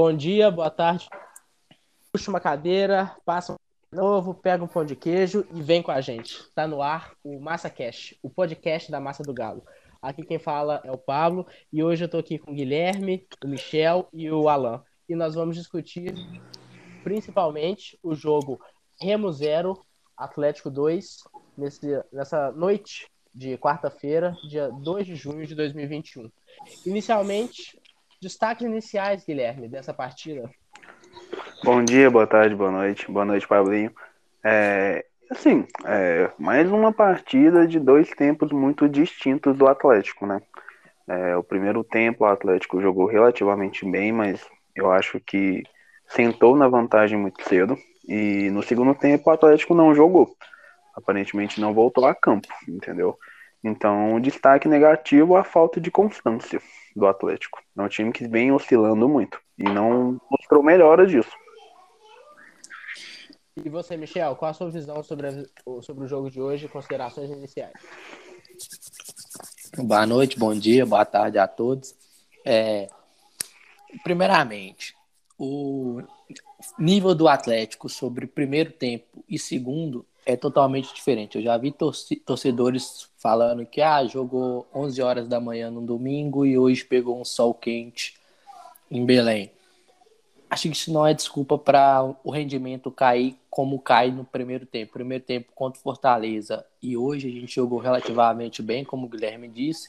Bom dia, boa tarde. Puxa uma cadeira, passa um novo, pega um pão de queijo e vem com a gente. Tá no ar o Massa Cash, o podcast da Massa do Galo. Aqui quem fala é o Pablo e hoje eu tô aqui com o Guilherme, o Michel e o Alan. E nós vamos discutir principalmente o jogo Remo 0, Atlético 2, nesse, nessa noite de quarta-feira, dia 2 de junho de 2021. Inicialmente, destaques iniciais, Guilherme, dessa partida. Bom dia, boa tarde, boa noite. Boa noite, Pablinho. É, assim, é, mais uma partida de dois tempos muito distintos do Atlético, né? É, o primeiro tempo o Atlético jogou relativamente bem, mas eu acho que sentou na vantagem muito cedo. E no segundo tempo o Atlético não jogou. Aparentemente não voltou a campo, entendeu? Então, destaque negativo a falta de constância do Atlético. É um time que vem oscilando muito e não mostrou melhora disso. E você, Michel, qual a sua visão sobre, a, sobre o jogo de hoje, considerações iniciais? Boa noite, bom dia, boa tarde a todos. É, primeiramente, o nível do Atlético sobre o primeiro tempo e segundo é totalmente diferente. Eu já vi torcedores falando que ah, jogou 11 horas da manhã no domingo e hoje pegou um sol quente em Belém. Acho que isso não é desculpa para o rendimento cair como cai no primeiro tempo. Primeiro tempo contra Fortaleza e hoje a gente jogou relativamente bem, como o Guilherme disse.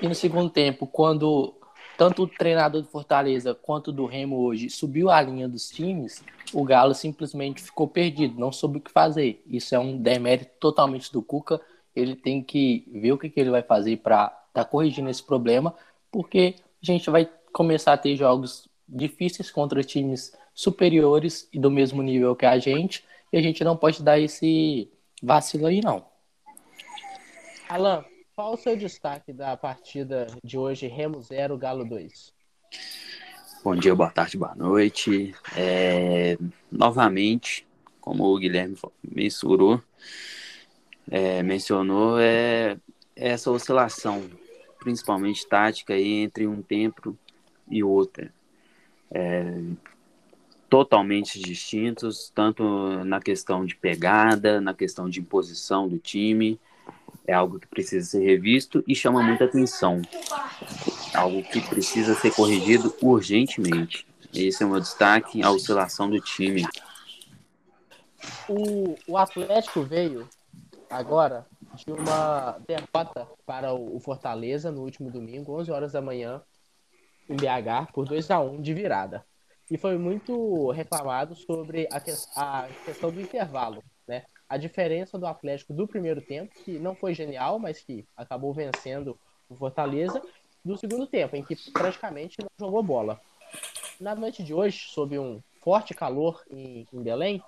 E no segundo tempo, quando tanto o treinador do Fortaleza quanto do Remo hoje subiu a linha dos times, o Galo simplesmente ficou perdido, não soube o que fazer. Isso é um demérito totalmente do Cuca. Ele tem que ver o que, que ele vai fazer para estar tá corrigindo esse problema, porque a gente vai começar a ter jogos difíceis contra times superiores e do mesmo nível que a gente, e a gente não pode dar esse vacilo aí, não. Alan, qual o seu destaque da partida de hoje, Remo 0, Galo 2? Bom dia, boa tarde, boa noite. É, novamente, como o Guilherme mensurou, é, mencionou, é essa oscilação, principalmente tática, aí, entre um tempo e outro. É, totalmente distintos, tanto na questão de pegada, na questão de imposição do time, é algo que precisa ser revisto e chama muita atenção. Algo que precisa ser corrigido urgentemente. Esse é o meu destaque, a oscilação do time. O, o Atlético veio agora de uma derrota para o Fortaleza no último domingo, 11 horas da manhã, em BH, por 2 a 1 de virada. E foi muito reclamado sobre a, que, a questão do intervalo? A diferença do Atlético do primeiro tempo, que não foi genial, mas que acabou vencendo o Fortaleza, do segundo tempo, em que praticamente não jogou bola. Na noite de hoje, sob um forte calor em, em Belém,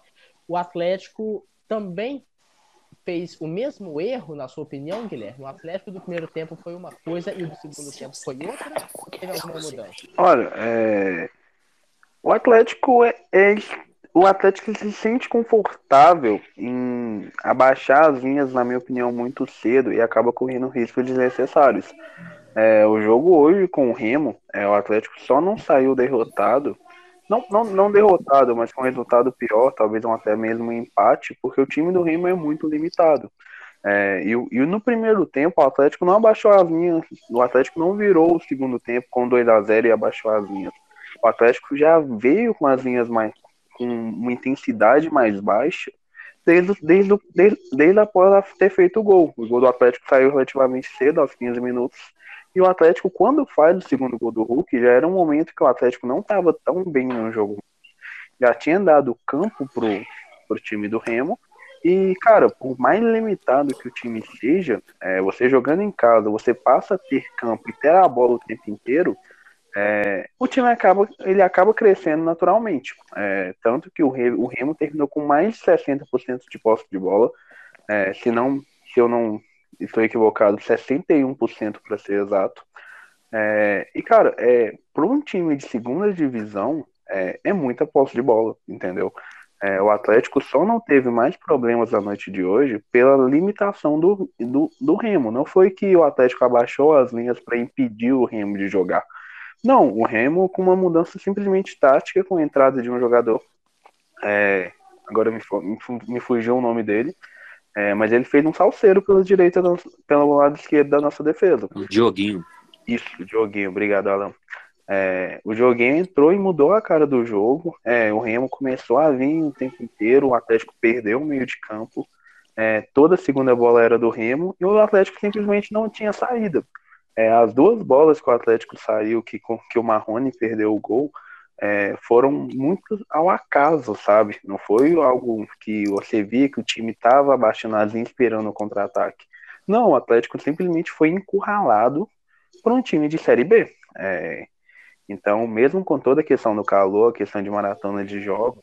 o Atlético também fez o mesmo erro, na sua opinião, Guilherme? O Atlético do primeiro tempo foi uma coisa e do segundo tempo foi outra? Teve alguma mudança? Olha, é... o Atlético é, é o Atlético se sente confortável em abaixar as linhas, na minha opinião, muito cedo e acaba correndo riscos desnecessários. É, o jogo hoje com o Remo, é, o Atlético só não saiu derrotado, não, não, não derrotado, mas com resultado pior, talvez um até mesmo um empate, porque o time do Remo é muito limitado. É, e, e, no primeiro tempo o Atlético não abaixou as linhas, o Atlético não virou o segundo tempo com 2 a 0 e abaixou as linhas. O Atlético já veio com as linhas mais com uma intensidade mais baixa desde, desde, desde, desde após ter feito o gol. O gol do Atlético saiu relativamente cedo, aos 15 minutos. E o Atlético, quando faz o segundo gol do Hulk, já era um momento que o Atlético não estava tão bem no jogo. Já tinha dado campo pro, pro time do Remo. E, cara, por mais limitado que o time seja, é, você jogando em casa, você passa a ter campo e ter a bola o tempo inteiro, é, o time acaba, ele acaba crescendo naturalmente. É, tanto que o, o, Remo terminou com mais de 60% de posse de bola. É, se, não, se eu não estou equivocado, 61% para ser exato. É, e, cara, é, para um time de segunda divisão, é, é muita posse de bola, entendeu? É, o Atlético só não teve mais problemas na noite de hoje pela limitação do, do, do Remo. Não foi que o Atlético abaixou as linhas para impedir o Remo de jogar Não, o Remo com uma mudança simplesmente tática, com a entrada de um jogador. É, agora me, me fugiu o nome dele. É, mas ele fez um salseiro pela direita, pelo lado esquerdo da nossa defesa. O Dioguinho. Isso, o Dioguinho, obrigado, Alan. É, o Dioguinho entrou e mudou a cara do jogo. É, o Remo começou a vir o tempo inteiro, o Atlético perdeu o meio de campo. É, toda a segunda bola era do Remo e o Atlético simplesmente não tinha saída. É, as duas bolas que o Atlético saiu, que, que o Marrone perdeu o gol, é, foram muito ao acaso, sabe? Não foi algo que você via que o time estava abaixando as esperando o contra-ataque. Não, o Atlético simplesmente foi encurralado por um time de Série B. É, então, mesmo com toda a questão do calor, a questão de maratona de jogos,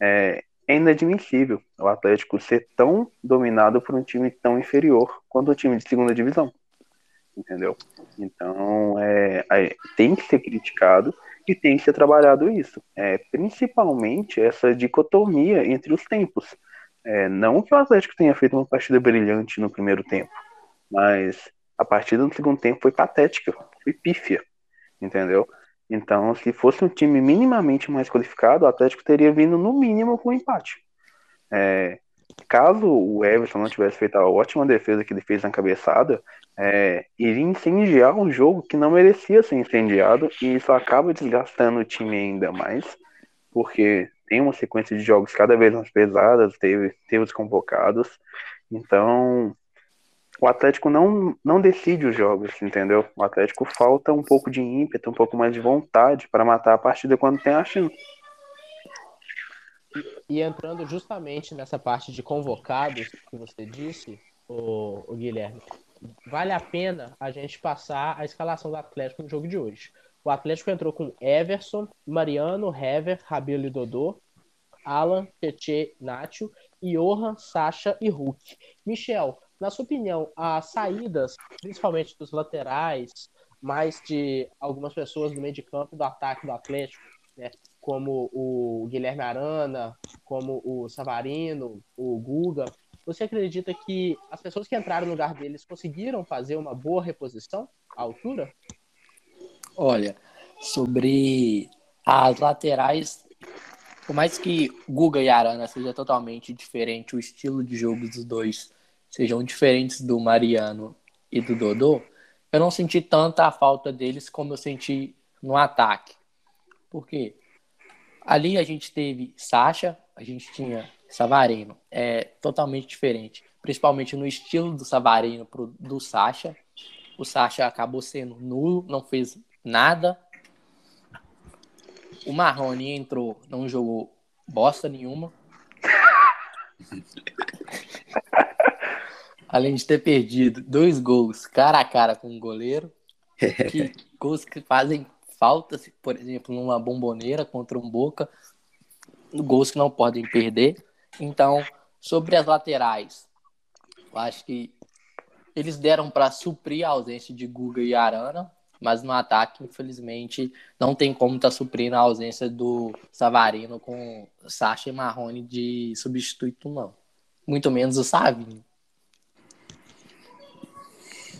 é, é inadmissível o Atlético ser tão dominado por um time tão inferior quanto o time de segunda divisão. Entendeu? Então, é, é, tem que ser criticado e tem que ser trabalhado isso. É, principalmente essa dicotomia entre os tempos. É, não que o Atlético tenha feito uma partida brilhante no primeiro tempo, mas a partida no segundo tempo foi patética, foi pífia, entendeu? Então, se fosse um time minimamente mais qualificado, o Atlético teria vindo no mínimo com um empate. É, caso o Everson não tivesse feito a ótima defesa que ele fez na cabeçada, é, iria incendiar um jogo que não merecia ser incendiado e isso acaba desgastando o time ainda mais, porque tem uma sequência de jogos cada vez mais pesadas, teve, teve os convocados, então o Atlético não, não decide os jogos, entendeu? O Atlético falta um pouco de ímpeto, um pouco mais de vontade para matar a partida quando tem a chance. E entrando justamente nessa parte de convocados que você disse, o, o Guilherme, vale a pena a gente passar a escalação do Atlético no jogo de hoje. O Atlético entrou com Everson, Mariano, Hever, Rabelo e Dodô, Alan, Tietê, Nacho, Johan, Sacha e Hulk. Michel, na sua opinião, as saídas, principalmente dos laterais, mais de algumas pessoas do meio de campo do ataque do Atlético, né, como o Guilherme Arana, como o Savarino, o Guga, você acredita que as pessoas que entraram no lugar deles conseguiram fazer uma boa reposição à altura? Olha, sobre as laterais, por mais que Guga e Arana seja totalmente diferente, o estilo de jogo dos dois sejam diferentes do Mariano e do Dodô, eu não senti tanta a falta deles como eu senti no ataque. Por quê? Ali a gente teve Sacha, a gente tinha Savarino. É totalmente diferente, principalmente no estilo do Savarino pro, do Sacha. O Sacha acabou sendo nulo, não fez nada. O Marrone entrou, não jogou bosta nenhuma. Além de ter perdido dois gols cara a cara com o goleiro. Que, gols que fazem falta, por exemplo, numa bomboneira contra um Boca. Gols que não podem perder. Então, sobre as laterais, eu acho que eles deram para suprir a ausência de Guga e Arana, mas no ataque, infelizmente, não tem como estar tá suprindo a ausência do Savarino com Sacha e Marrone de substituto, não. Muito menos o Savinho.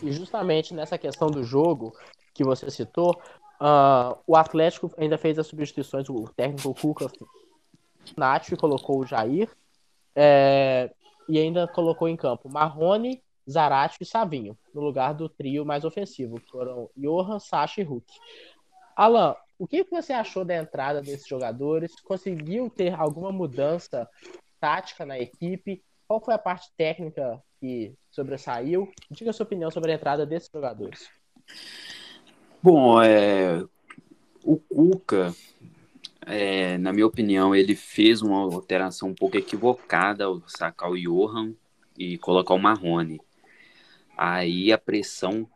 E justamente nessa questão do jogo que você citou, uh, o Atlético ainda fez as substituições, o técnico Cuca Nath colocou o Jair é, e ainda colocou em campo Marrone, Zarate e Savinho, no lugar do trio mais ofensivo, que foram Johan, Sacha e Hulk. Alan, o que você achou da entrada desses jogadores? Conseguiu ter alguma mudança tática na equipe? Qual foi a parte técnica que sobressaiu? Diga a sua opinião sobre a entrada desses jogadores. Bom, é, o Cuca, é, na minha opinião, ele fez uma alteração um pouco equivocada ao sacar o Johan e colocar o Marrone. Aí a pressão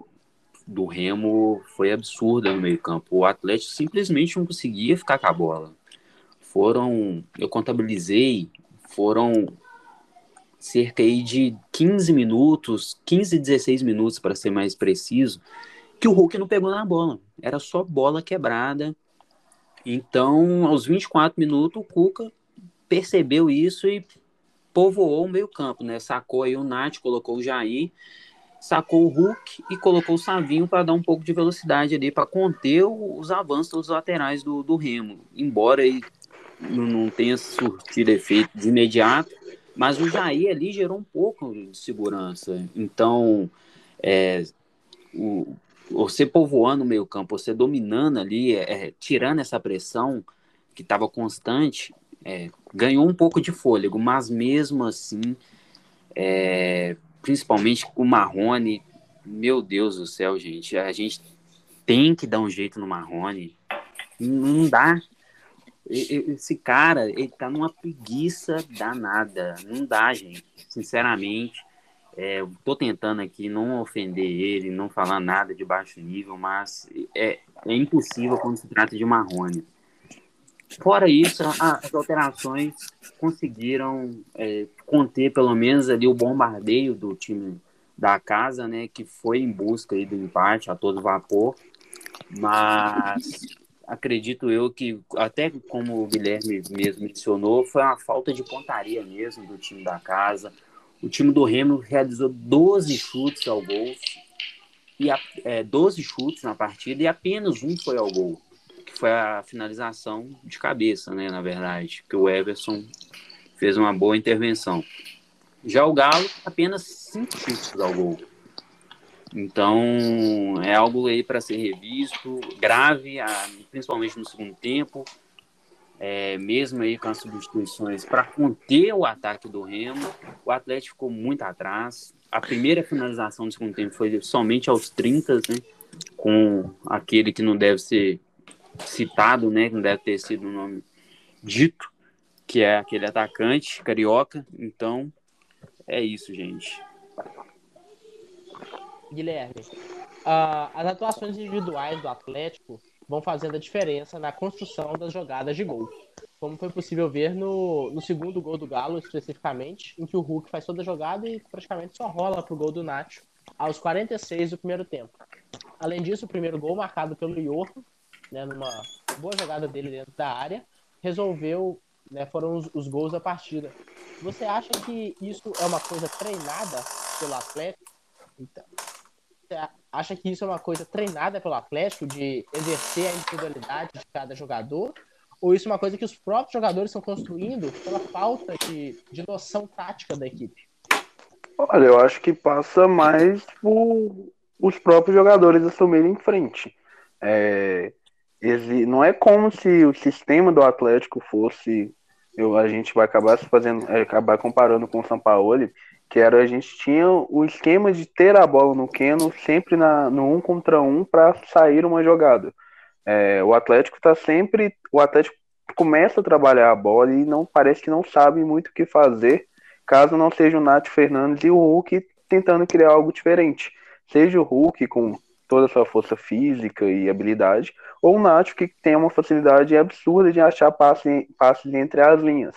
do Remo foi absurda no meio-campo. O Atlético simplesmente não conseguia ficar com a bola. Foram, eu contabilizei, foram cerca aí de 15 minutos, 15, 16 minutos para ser mais preciso, que o Hulk não pegou na bola. Era só bola quebrada então, aos 24 minutos, o Cuca percebeu isso e povoou o meio campo, né? Sacou aí o Nath, colocou o Jair. sacou o Hulk e colocou o Savinho para dar um pouco de velocidade ali, para conter os avanços dos laterais do, do Remo. Embora ele não tenha surtido efeito de imediato, mas o Jair ali gerou um pouco de segurança. Então, é, o, você povoando o meio campo, você dominando ali, é, tirando essa pressão que estava constante, é, ganhou um pouco de fôlego, mas mesmo assim, é, principalmente com o Marrone, meu Deus do céu, gente, a gente tem que dar um jeito no Marrone. Não dá. Esse cara, ele tá numa preguiça danada. Não dá, gente. Sinceramente, é, tô tentando aqui não ofender ele, não falar nada de baixo nível, mas é, é impossível quando se trata de Marrone. Fora isso, as alterações conseguiram é, conter pelo menos ali o bombardeio do time da casa, né, que foi em busca aí do empate a todo vapor, mas acredito eu que, até como o Guilherme mesmo mencionou, foi uma falta de pontaria mesmo do time da casa. O time do Remo realizou 12 chutes ao gol, e é, 12 chutes na partida e apenas um foi ao gol, que foi a finalização de cabeça, né, na verdade, que o Everson fez uma boa intervenção. Já o Galo, apenas cinco chutes ao gol. Então, é algo aí para ser revisto, grave, principalmente no segundo tempo, é, mesmo aí com as substituições para conter o ataque do Remo, o Atlético ficou muito atrás. A primeira finalização do segundo tempo foi somente aos 30, né, com aquele que não deve ser citado, né, que não deve ter sido o nome dito, que é aquele atacante carioca. Então, é isso, gente. Guilherme, uh, as atuações individuais do Atlético vão fazendo a diferença na construção das jogadas de gol. Como foi possível ver no, no segundo gol do Galo, especificamente, em que o Hulk faz toda a jogada e praticamente só rola pro gol do Nacho aos 46 do primeiro tempo. Além disso, o primeiro gol, marcado pelo Iorro, né, numa boa jogada dele dentro da área, resolveu, né, foram os, os gols da partida. Você acha que isso é uma coisa treinada pelo Atlético? Então, acha que isso é uma coisa treinada pelo Atlético de exercer a individualidade de cada jogador? Ou isso é uma coisa que os próprios jogadores estão construindo pela falta de, de noção tática da equipe? Olha, eu acho que passa mais por os próprios jogadores assumirem em frente. É, não é como se o sistema do Atlético fosse. Eu, a gente vai acabar se fazendo, é, acabar comparando com o São Paulo, que era a gente tinha o esquema de ter a bola no Keno sempre na, no um contra um para sair uma jogada. É, o Atlético está sempre, o Atlético começa a trabalhar a bola e não parece que não sabe muito o que fazer, caso não seja o Nath Fernandes e o Hulk tentando criar algo diferente. Seja o Hulk com toda a sua força física e habilidade, ou o Nath que tem uma facilidade absurda de achar passes, passes entre as linhas.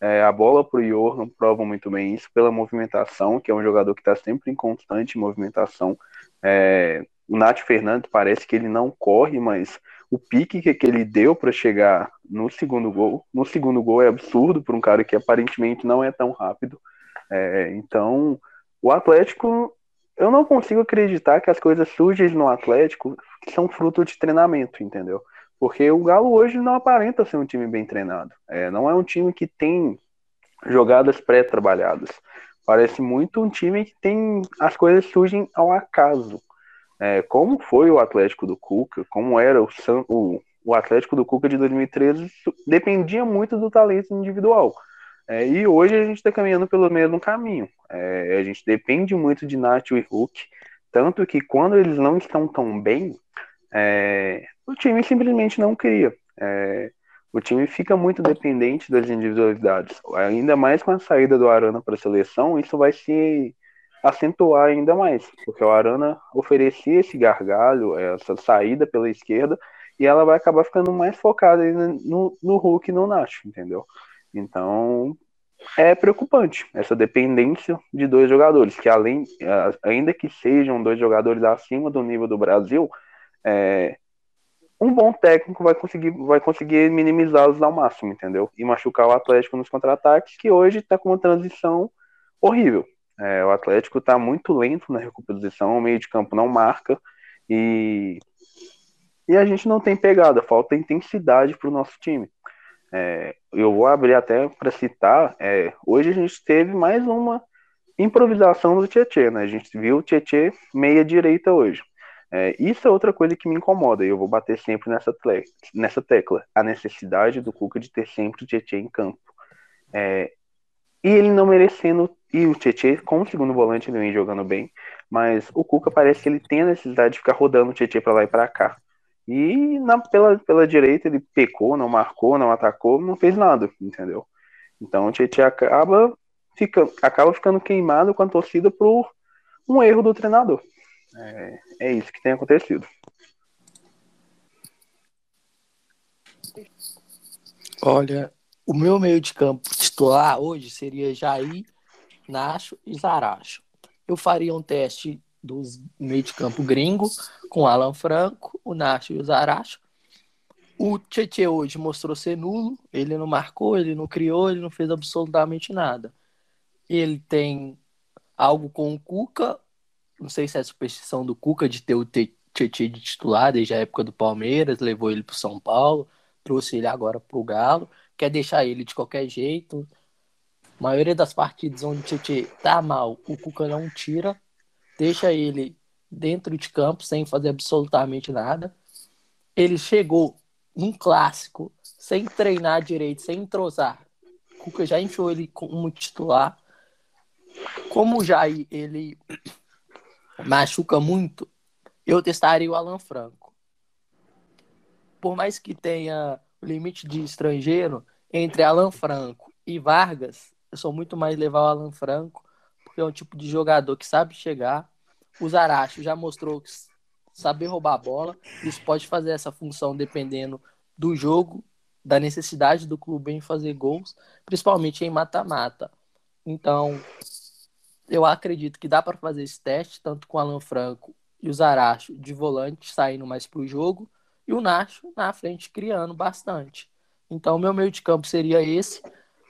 É, a bola para o Johan prova muito bem isso pela movimentação, que é um jogador que está sempre em constante movimentação. É, o Nath Fernandes parece que ele não corre, mas o pique que, ele deu para chegar no segundo gol, no segundo gol é absurdo para um cara que aparentemente não é tão rápido. É, então, o Atlético, eu não consigo acreditar que as coisas surgem no Atlético são fruto de treinamento, entendeu? Porque o Galo hoje não aparenta ser um time bem treinado. É, não é um time que tem jogadas pré-trabalhadas. Parece muito um time que tem. As coisas surgem ao acaso. É, como foi o Atlético do Cuca, como era o, o, o Atlético do Cuca de 2013, dependia muito do talento individual. É, e hoje a gente está caminhando pelo mesmo caminho. É, a gente depende muito de Nath e Hulk, tanto que quando eles não estão tão bem, é, o time simplesmente não cria. É, o time fica muito dependente das individualidades. Ainda mais com a saída do Arana para a seleção, isso vai se acentuar ainda mais, porque o Arana oferecia esse gargalho, essa saída pela esquerda, e ela vai acabar ficando mais focada no, no Hulk e no Nacho, entendeu? Então é preocupante essa dependência de dois jogadores, que além, ainda que sejam dois jogadores acima do nível do Brasil, é, um bom técnico vai conseguir, vai conseguir minimizá-los ao máximo, entendeu? E machucar o Atlético nos contra-ataques, que hoje está com uma transição horrível. É, o Atlético está muito lento na recomposição, o meio de campo não marca e, e a gente não tem pegada, falta intensidade para o nosso time. É, eu vou abrir até para citar, é, hoje a gente teve mais uma improvisação do Tietê, né? A gente viu o Tietê meia direita hoje. É, isso é outra coisa que me incomoda, e eu vou bater sempre nessa, nessa tecla, a necessidade do Cuca de ter sempre o Tietê em campo. É, e ele não merecendo, e o Tietê, como segundo volante, ele vem jogando bem, mas o Cuca parece que ele tem a necessidade de ficar rodando o Tietê para lá e para cá. E na, pela, pela direita ele pecou, não marcou, não atacou, não fez nada, entendeu? Então o Tietê acaba, fica, acaba ficando queimado com a torcida por um erro do treinador. É, é isso que tem acontecido. Olha, o meu meio de campo titular hoje seria Jair, Nacho e Zaracho. Eu faria um teste dos meio de campo gringo com Alan Franco, o Nacho e o Zaracho. O Tietchan hoje mostrou ser nulo, ele não marcou, ele não criou, ele não fez absolutamente nada. Ele tem algo com o Cuca, não sei se é a superstição do Cuca de ter o Tietchan de titular desde a época do Palmeiras, levou ele para São Paulo, trouxe ele agora para o Galo, quer deixar ele de qualquer jeito. A maioria das partidas onde o Tietchan tá mal, o Cuca não tira, deixa ele dentro de campo sem fazer absolutamente nada. Ele chegou num clássico, sem treinar direito, sem entrosar. O Cuca já enfiou ele como titular. Como o Jair, ele machuca muito, eu testaria o Alan Franco. Por mais que tenha o limite de estrangeiro entre Alan Franco e Vargas, eu sou muito mais levar o Alan Franco, porque é um tipo de jogador que sabe chegar. O Zaracho já mostrou que saber roubar a bola. Isso pode fazer essa função dependendo do jogo, da necessidade do clube em fazer gols, principalmente em mata-mata. Então, eu acredito que dá para fazer esse teste, tanto com o Alan Franco e o Zaracho de volante saindo mais para o jogo, e o Nacho na frente criando bastante. Então, meu meio de campo seria esse: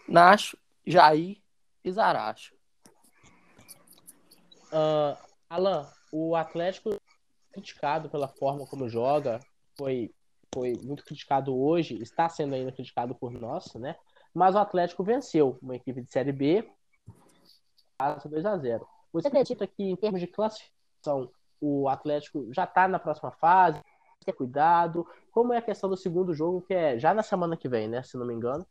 Nacho, Jair e Zaracho. Uh, Alan, o Atlético criticado pela forma como joga, foi, foi muito criticado hoje, está sendo ainda criticado por nós, né? Mas o Atlético venceu uma equipe de Série B, 2 a 0 Você acredita que, em termos de classificação, o Atlético já está na próxima fase? Ter cuidado. Como é a questão do segundo jogo, que é já na semana que vem, né? Se não me engano,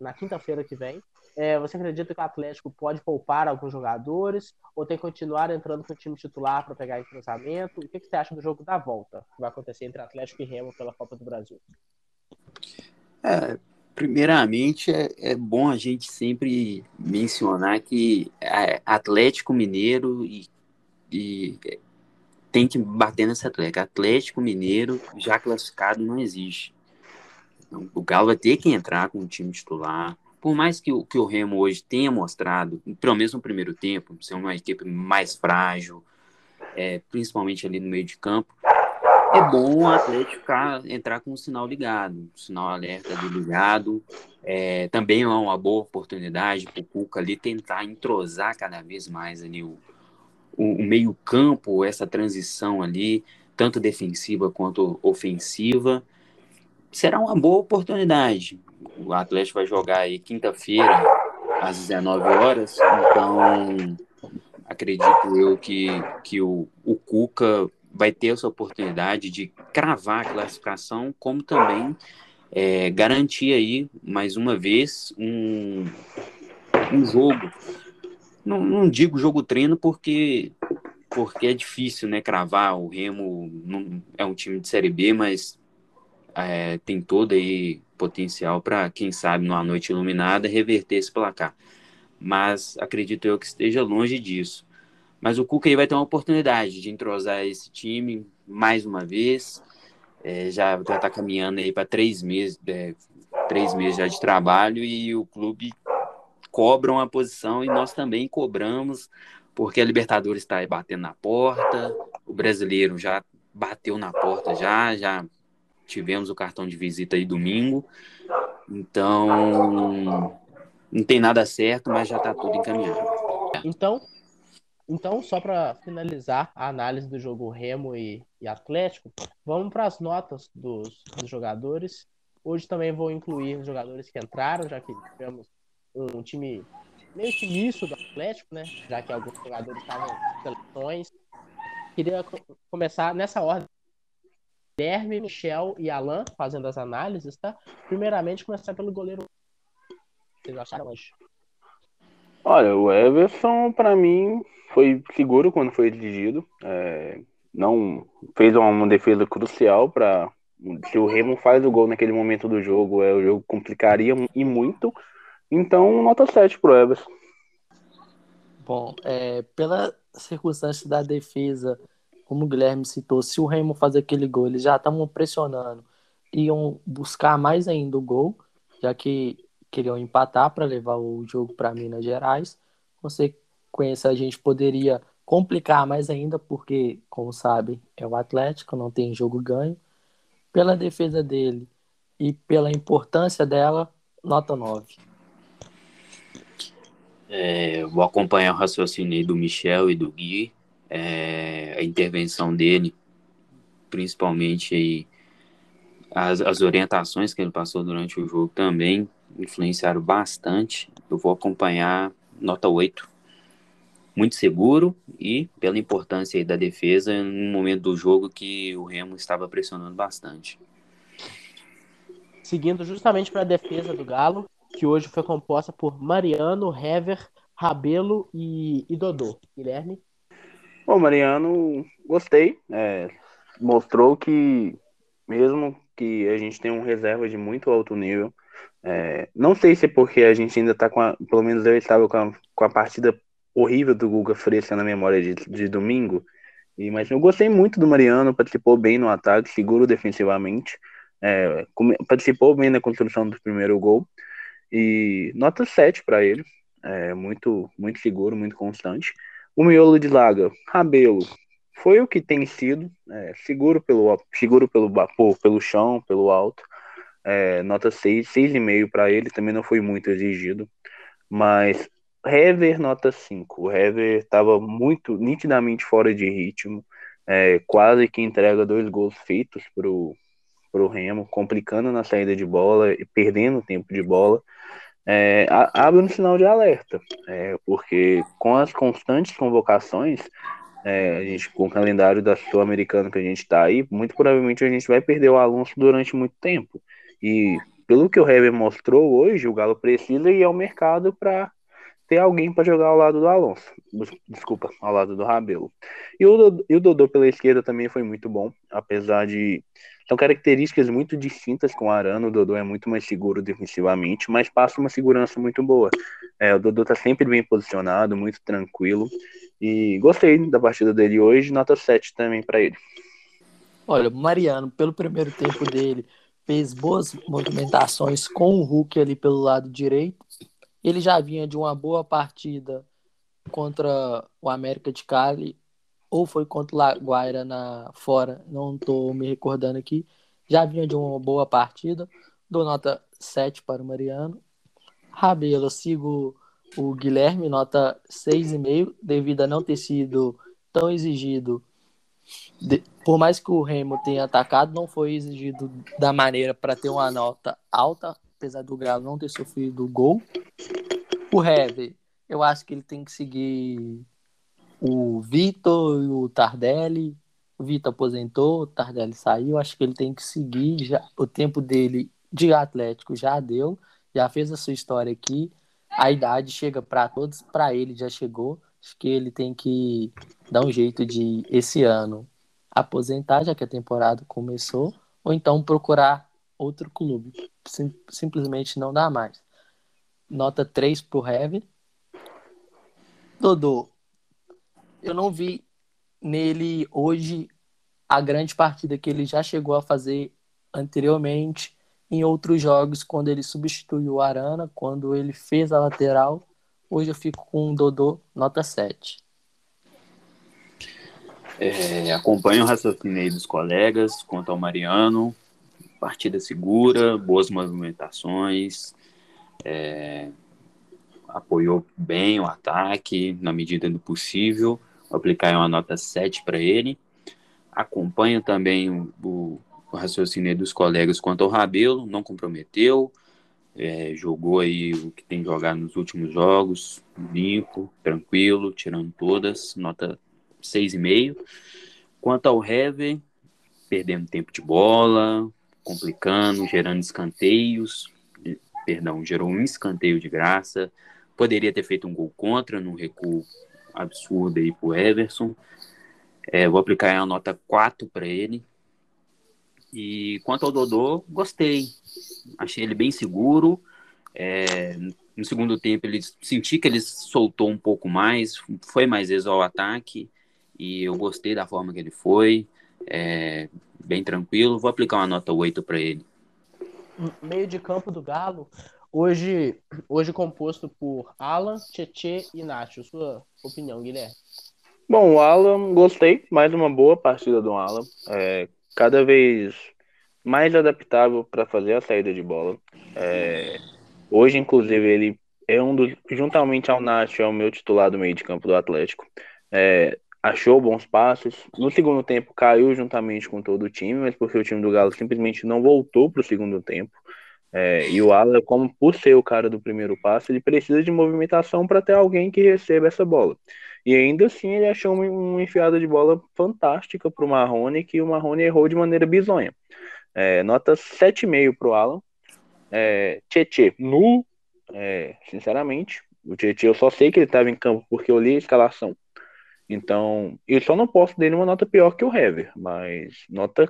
na quinta-feira que vem. É, você acredita que o Atlético pode poupar alguns jogadores ou tem que continuar entrando com o time titular para pegar cruzamento? O que, que, você acha do jogo da volta que vai acontecer entre Atlético e Remo pela Copa do Brasil? É, Primeiramente, é, é, bom a gente sempre mencionar que Atlético Mineiro e, e tem que bater nessa Atlético. Atlético Mineiro já classificado não existe. Então, o Galo vai ter que entrar com o time titular. Por mais que o, que o Remo hoje tenha mostrado, pelo menos no primeiro tempo, ser uma equipe mais frágil, é, principalmente ali no meio de campo, é bom o Atlético ficar, entrar com o sinal ligado, sinal alerta do ligado. É, também é uma boa oportunidade para o Cuca ali tentar entrosar cada vez mais ali o, o, o meio-campo, essa transição ali, tanto defensiva quanto ofensiva. Será uma boa oportunidade. O Atlético vai jogar aí quinta-feira, às 19 horas, então acredito eu que, que o, o Cuca vai ter essa oportunidade de cravar a classificação, como também é, garantir aí, mais uma vez, um, um jogo. Não, não digo jogo treino porque porque é difícil, né, cravar. O Remo não, é um time de Série B, mas é, tem todo aí potencial para, quem sabe, numa noite iluminada, reverter esse placar. Mas acredito eu que esteja longe disso. Mas o Cuca vai ter uma oportunidade de entrosar esse time mais uma vez. É, já está caminhando aí para três meses, é, três meses já de trabalho e o clube cobra uma posição e nós também cobramos, porque a Libertadores está aí batendo na porta, o brasileiro já bateu na porta já, já tivemos o cartão de visita aí domingo. Então, não tem nada certo, mas já está tudo encaminhado. Então, então, só para finalizar a análise do jogo Remo e, e Atlético, vamos para as notas dos, dos, jogadores. Hoje também vou incluir os jogadores que entraram, já que tivemos um time meio que do Atlético, né? Já que alguns jogadores estavam em seleções. Queria começar nessa ordem. Guilherme, Michel e Alan fazendo as análises, tá? Primeiramente, começar pelo goleiro. Vocês acharam hoje? Olha, o Everson, para mim, foi seguro quando foi exigido. É, não fez uma, defesa crucial para se o Remo faz o gol naquele momento do jogo, é, o jogo complicaria e muito. Então, nota 7 pro Everson. Bom, é, pela circunstância da defesa, como o Guilherme citou, se o Remo fazer aquele gol, eles já estavam pressionando, iam buscar mais ainda o gol, já que queriam empatar para levar o jogo para Minas Gerais. Conhecer a gente poderia complicar mais ainda, porque, como sabem, é o Atlético, não tem jogo ganho. Pela defesa dele e pela importância dela, nota 9. É, vou acompanhar o raciocínio do Michel e do Gui, é, a intervenção dele, principalmente aí, as, as orientações que ele passou durante o jogo também influenciaram bastante. Eu vou acompanhar nota 8 muito seguro e pela importância da defesa no momento do jogo que o Remo estava pressionando bastante. Seguindo justamente para a defesa do Galo, que hoje foi composta por Mariano, Hever, Rabelo e, e Dodô. Guilherme? Bom, Mariano, gostei. É, mostrou que mesmo que a gente tem um reserva de muito alto nível, é, não sei se é porque a gente ainda está com a, pelo menos eu estava com a, com a partida horrível do Guga fresca na memória de, de domingo. E, mas eu gostei muito do Mariano, participou bem no ataque, seguro defensivamente, é, participou bem na construção do primeiro gol. E nota 7 para ele, é, muito, muito seguro, muito constante. O miolo de Laga, Rabelo, foi o que tem sido, é, seguro pelo seguro pelo vapor, pelo chão, pelo alto. É, nota 6, 6,5 para ele, também não foi muito exigido. Mas Hever, nota 5. O Hever estava muito nitidamente fora de ritmo, é, quase que entrega dois gols feitos para o Remo, complicando na saída de bola e perdendo tempo de bola. É, abre um sinal de alerta, é, porque com as constantes convocações, é, a gente, com o calendário da Sul-Americana que a gente está aí, muito provavelmente a gente vai perder o Alonso durante muito tempo. E pelo que o Hever mostrou hoje, o Galo precisa ir ao mercado para ter alguém para jogar ao lado do Alonso. Desculpa, ao lado do Rabelo. E o, Dodô, e o Dodô pela esquerda também foi muito bom, apesar de. São características muito distintas com o Arano. O Dodô é muito mais seguro defensivamente, mas passa uma segurança muito boa. É, o Dodô tá sempre bem posicionado, muito tranquilo. E gostei da partida dele hoje, nota 7 também para ele. Olha, Mariano, pelo primeiro tempo dele, fez boas movimentações com o Hulk ali pelo lado direito ele já vinha de uma boa partida contra o América de Cali, ou foi contra o Laguaira na fora, não estou me recordando aqui. Já vinha de uma boa partida, dou nota 7 para o Mariano. Rabelo, sigo o Guilherme, nota 6,5, devido a não ter sido tão exigido. De, por mais que o Remo tenha atacado, não foi exigido da maneira para ter uma nota alta, apesar do Galo não ter sofrido gol. O Hever, eu acho que ele tem que seguir o Vitor e o Tardelli. O Vitor aposentou, o Tardelli saiu. Acho que ele tem que seguir. Já, o tempo dele de Atlético já deu, já fez a sua história aqui. A idade chega para todos, para ele já chegou. Acho que ele tem que dar um jeito de, esse ano, aposentar, já que a temporada começou, ou então procurar outro clube. Sim, simplesmente não dá mais. Nota 3 pro Heavy. Dodô, eu não vi nele hoje a grande partida que ele já chegou a fazer anteriormente em outros jogos, quando ele substituiu o Arana, quando ele fez a lateral. Hoje eu fico com o Dodô, nota 7. É, acompanho o raciocínio dos colegas quanto ao Mariano partida segura, boas movimentações, é, apoiou bem o ataque na medida do possível. Vou aplicar uma nota 7 para ele. Acompanho também o, o, o, raciocínio dos colegas quanto ao Rabelo, não comprometeu, é, jogou aí o que tem jogado nos últimos jogos, limpo, tranquilo, tirando todas, nota 6,5. Quanto ao Hever, perdendo tempo de bola, complicando, gerando escanteios, perdão, gerou um escanteio de graça, poderia ter feito um gol contra, num recuo absurdo aí pro Everson. É, vou aplicar a nota 4 para ele. E quanto ao Dodô, gostei. Achei ele bem seguro. É, no segundo tempo, ele senti que ele soltou um pouco mais, foi mais vezes ao ataque. E eu gostei da forma que ele foi. É, bem tranquilo. Vou aplicar uma nota 8 para ele. Meio de campo do Galo, hoje, hoje composto por Alan, Tietê e Nacho. Sua opinião, Guilherme? Bom, o Alan, gostei. Mais uma boa partida do Alan. É, cada vez mais adaptável para fazer a saída de bola. É, hoje, inclusive, ele é um dos, juntamente ao Nacho, é o meu titular do meio de campo do Atlético. É, achou bons passes. No segundo tempo caiu juntamente com todo o time, mas porque o time do Galo simplesmente não voltou para o segundo tempo. É, e o Alan, como por ser o cara do primeiro passo, ele precisa de movimentação para ter alguém que receba essa bola. E ainda assim ele achou uma, uma enfiada de bola fantástica para o Marrone, que o Marrone errou de maneira bizonha. É, nota 7,5 para o Alan. É, Tietê, nu, é, sinceramente. O Tietê eu só sei que ele estava em campo porque eu li a escalação. Então, eu só não posso dar uma nota pior que o Hever, mas nota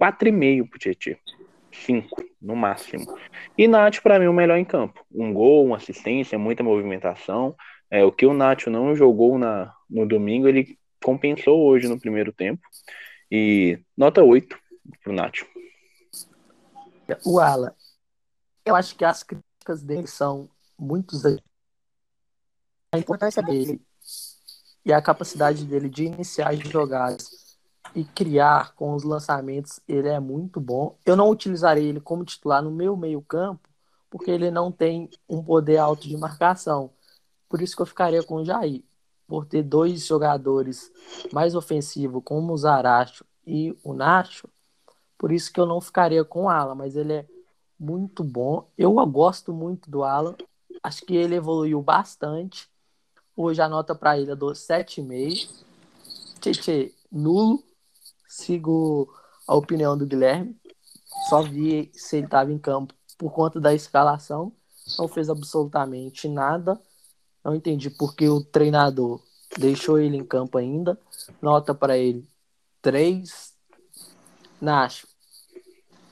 4,5 para o Tietê. 5, no máximo. E Nath, para mim, o melhor em campo. Um gol, uma assistência, muita movimentação. É, o que o Nacho não jogou na, no domingo, ele compensou hoje no primeiro tempo. E nota 8 pro Nacho. O Ala, eu acho que as críticas dele são muitos a importância dele e a capacidade dele de iniciar as jogadas e criar com os lançamentos, ele é muito bom. Eu não utilizarei ele como titular no meu meio-campo, porque ele não tem um poder alto de marcação. Por isso que eu ficaria com o Jair. Por ter dois jogadores mais ofensivos, como o Zaracho e o Nacho. Por isso que eu não ficaria com o Alan, mas ele é muito bom. Eu gosto muito do Alan. Acho que ele evoluiu bastante. Hoje a nota para ele é do 7,5. Tchê, nulo. Sigo a opinião do Guilherme. Só vi se ele estava em campo por conta da escalação. Não fez absolutamente nada. Não entendi porque o treinador deixou ele em campo ainda. Nota para ele 3. Nacho.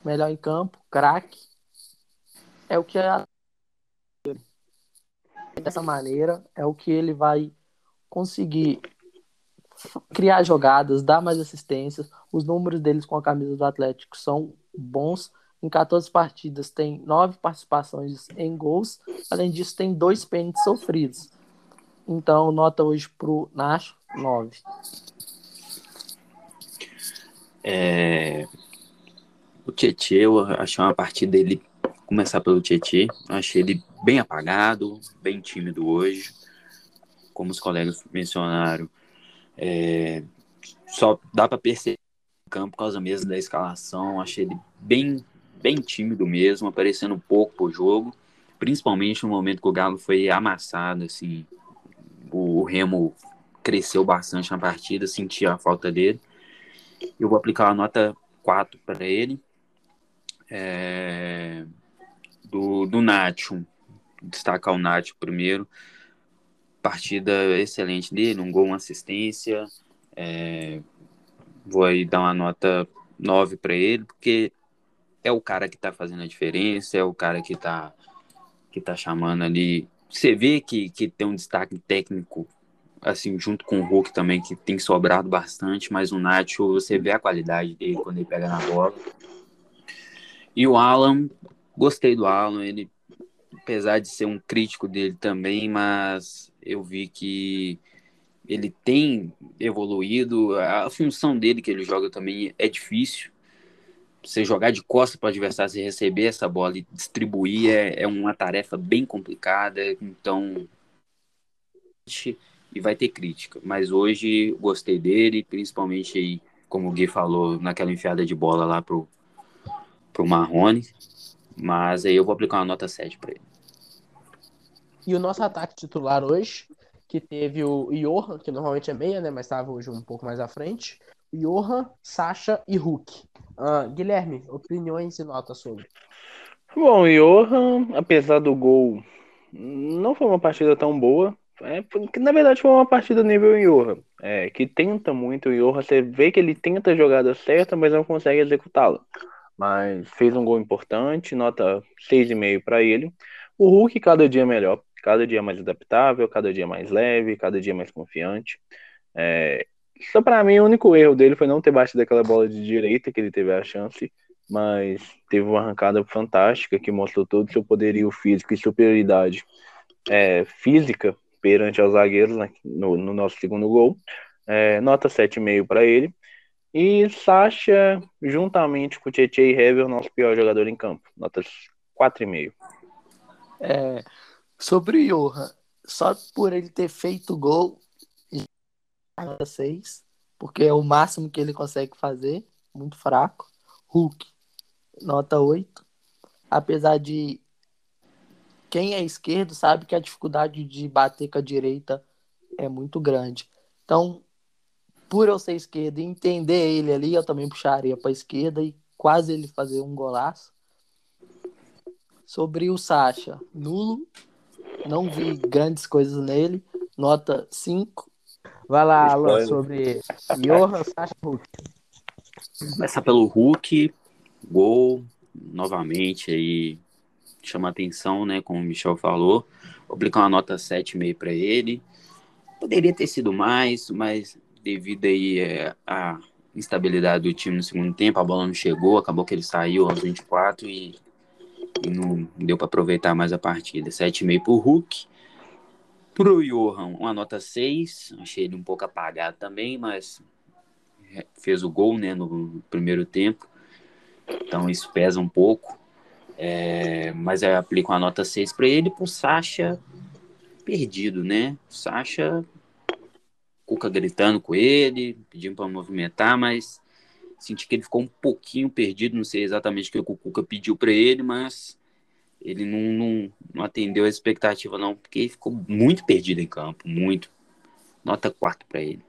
Melhor em campo, craque. É o que é dessa maneira é o que ele vai conseguir criar jogadas, dar mais assistências. Os números deles com a camisa do Atlético são bons. Em 14 partidas tem 9 participações em gols. Além disso, tem dois pênaltis sofridos. Então, nota hoje pro Nacho, 9. É... O Tietchan, eu achei uma partida dele, começar pelo Tietchan, achei ele bem apagado, bem tímido hoje. Como os colegas mencionaram, é... só dá para perceber no campo por causa mesmo da escalação. Achei ele bem bem tímido mesmo, aparecendo pouco pro jogo, principalmente no momento que o Galo foi amassado, assim, o, Remo cresceu bastante na partida, senti a falta dele. Eu vou aplicar a nota 4 para ele. É... Do, do Nacho, destacar o Nacho primeiro. Partida excelente dele, um gol, uma assistência. É... Vou aí dar uma nota 9 para ele, porque é o cara que tá fazendo a diferença, é o cara que tá, que tá chamando ali. Você vê que, que tem um destaque técnico, assim, junto com o Hulk também, que tem sobrado bastante, mas o Nacho, você vê a qualidade dele quando ele pega na bola. E o Alan, gostei do Alan, ele, apesar de ser um crítico dele também, mas eu vi que ele tem evoluído, a função dele que ele joga também é difícil, você jogar de costas para o adversário, você receber essa bola e distribuir é, é uma tarefa bem complicada, então e vai ter crítica. Mas hoje gostei dele, principalmente aí, como o Gui falou, naquela enfiada de bola lá pro, pro Marrone. Mas aí eu vou aplicar uma nota 7 para ele. E o nosso ataque titular hoje, que teve o Johan, que normalmente é meia, né? Mas estava hoje um pouco mais à frente. Johan, Sacha e Hulk. Uh, Guilherme, opiniões e notas sobre. Bom, Johan, apesar do gol, não foi uma partida tão boa. É, na verdade foi uma partida nível Johan, é, que tenta muito o Johan, você vê que ele tenta a jogada certa, mas não consegue executá-la. Mas fez um gol importante, nota 6,5 para ele. O Hulk cada dia melhor, cada dia mais adaptável, cada dia mais leve, cada dia mais confiante. É, só para mim, o único erro dele foi não ter batido aquela bola de direita que ele teve a chance, mas teve uma arrancada fantástica que mostrou todo o seu poderio físico e superioridade é, física perante aos zagueiros né, no, no, nosso segundo gol. É, nota 7,5 para ele. E Sacha, juntamente com Tietchan e Hever, nosso pior jogador em campo. Notas 4,5. É, sobre o Johan, só por ele ter feito gol, nota 6, porque é o máximo que ele consegue fazer, muito fraco. Hulk, nota 8. Apesar de quem é esquerdo sabe que a dificuldade de bater com a direita é muito grande. Então, por eu ser esquerdo e entender ele ali, eu também puxaria para a esquerda e quase ele fazer um golaço. Sobre o Sacha, nulo. Não vi grandes coisas nele. Nota 5. Vai lá, Alan, sobre Johan, Sacha Hulk. Começa pelo Hulk, gol, novamente aí chama atenção, né, como o Michel falou. Vou aplicar uma nota 7,5 para ele. Poderia ter sido mais, mas devido aí é, à instabilidade do time no segundo tempo, a bola não chegou, acabou que ele saiu aos 24 e e não deu para aproveitar mais a partida. 7,5 para o Hulk. Para o Johan, uma nota 6. Achei ele um pouco apagado também, mas fez o gol né, no primeiro tempo. Então isso pesa um pouco. É, mas eu aplico uma nota 6 para ele. Para o Sacha, perdido, né? O Sacha, Cuca gritando com ele, pedindo para movimentar, mas Senti que ele ficou um pouquinho perdido, não sei exatamente o que o Cuca pediu para ele, mas ele não, não, não, atendeu a expectativa, não, porque ele ficou muito perdido em campo, muito. Nota 4 para ele.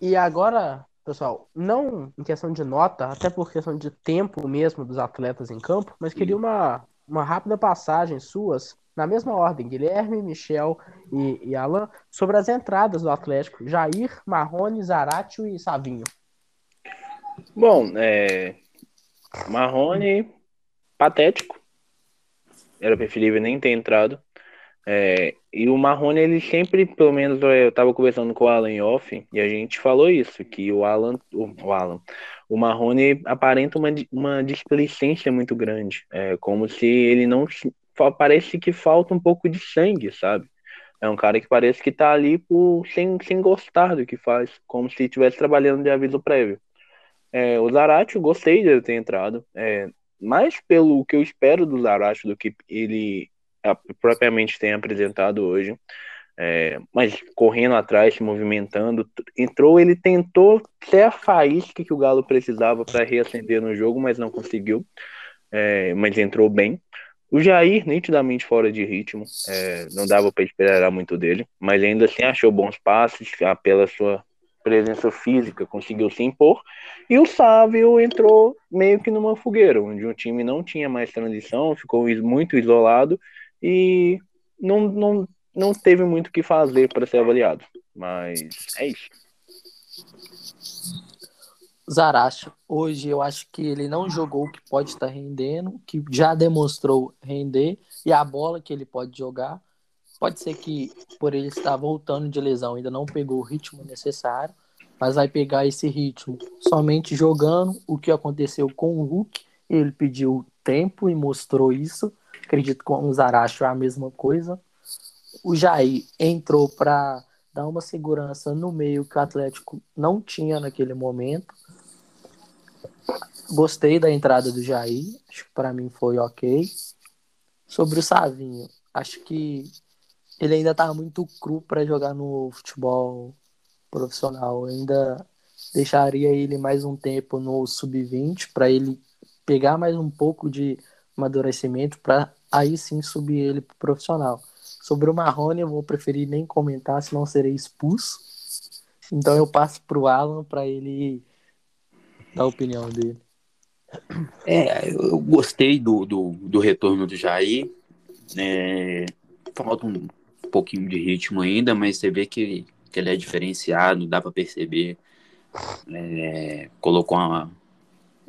E agora, pessoal, não em questão de nota, até por questão de tempo mesmo dos atletas em campo, mas queria uma, uma rápida passagem suas na mesma ordem, Guilherme, Michel e, e Alan, sobre as entradas do Atlético, Jair, Marrone, Zaratio e Savinho. Bom, é... Marrone, patético. Era preferível nem ter entrado. É, e o Marrone, ele sempre, pelo menos eu estava conversando com o Alan off, e a gente falou isso, que o Alan, o, o Alan, o Marrone aparenta uma, uma displicência muito grande, é, como se ele não parece que falta um pouco de sangue, sabe? É um cara que parece que tá ali por, sem, sem gostar do que faz, como se estivesse trabalhando de aviso prévio. É, o Zarate, eu gostei de ele ter entrado, é, mais pelo que eu espero do Zarate do que ele propriamente tem apresentado hoje. É, mas correndo atrás, se movimentando, entrou, ele tentou ser a faísca que o Galo precisava para reacender no jogo, mas não conseguiu. É, mas entrou bem. O Jair, nitidamente fora de ritmo, é, não dava para esperar muito dele, mas ainda assim achou bons passes, pela sua presença física, conseguiu se impor. E o Sávio entrou meio que numa fogueira, onde o time não tinha mais transição, ficou muito isolado e não, não, não teve muito o que fazer para ser avaliado. Mas é isso. Zaracho, hoje eu acho que ele não jogou o que pode estar rendendo, que já demonstrou render, e a bola que ele pode jogar. Pode ser que, por ele estar voltando de lesão, ainda não pegou o ritmo necessário, mas vai pegar esse ritmo somente jogando. O que aconteceu com o Hulk, ele pediu tempo e mostrou isso. Acredito que com o Zaracho é a mesma coisa. O Jair entrou para dar uma segurança no meio que o Atlético não tinha naquele momento gostei da entrada do Jair, acho que para mim foi ok. Sobre o Savinho, acho que ele ainda tá muito cru para jogar no futebol profissional. Eu ainda deixaria ele mais um tempo no sub-20 para ele pegar mais um pouco de amadurecimento para aí sim subir ele pro profissional. Sobre o Marrone, eu vou preferir nem comentar, senão serei expulso. Então eu passo pro Alan para ele dar a opinião dele. É, eu gostei do, do, do retorno do Jair. É, falta um pouquinho de ritmo ainda, mas você vê que, que ele é diferenciado, dá para perceber. É, colocou uma,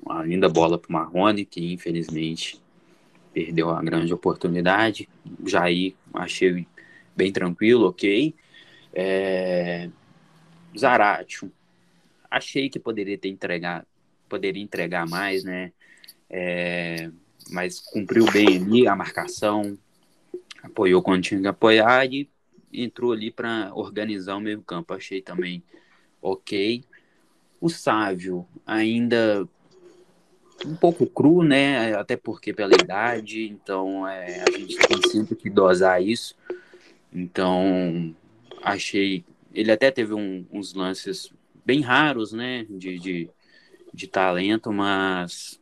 uma linda bola para o Marrone, que infelizmente perdeu a grande oportunidade. Jair achei bem tranquilo, ok. É, Zaratio, achei que poderia ter entregado, poderia entregar mais, né? É, mas cumpriu bem ali a marcação, apoiou quando tinha que apoiar e entrou ali para organizar o meio campo. Achei também ok. O Sávio ainda um pouco cru, né? Até porque pela idade, então é, a gente tem sempre que dosar isso. Então achei. Ele até teve um, uns lances bem raros, né? De, de, de talento, mas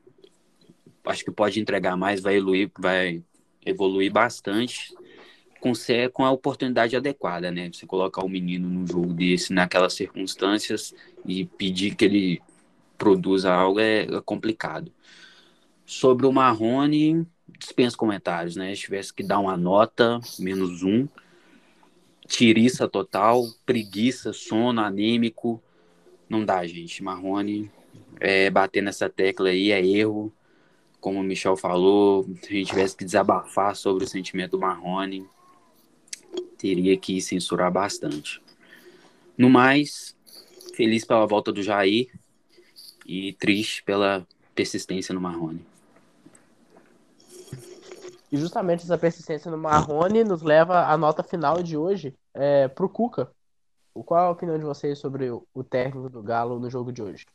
acho que pode entregar mais, vai evoluir, vai evoluir bastante com, com a oportunidade adequada, né? Você colocar o menino num jogo desse, naquelas circunstâncias e pedir que ele produza algo é, é complicado. Sobre o Marrone, dispenso comentários, né? Se tivesse que dar uma nota, menos um. Tiriça total, preguiça, sono, anêmico. Não dá, gente. Marrone, é, bater nessa tecla aí é erro como o Michel falou, se a gente tivesse que desabafar sobre o sentimento do Marrone, teria que censurar bastante. No mais, feliz pela volta do Jair e triste pela persistência no Marrone. E justamente essa persistência no Marrone nos leva à nota final de hoje é, para o Cuca. Qual a opinião de vocês sobre o técnico do Galo no jogo de hoje?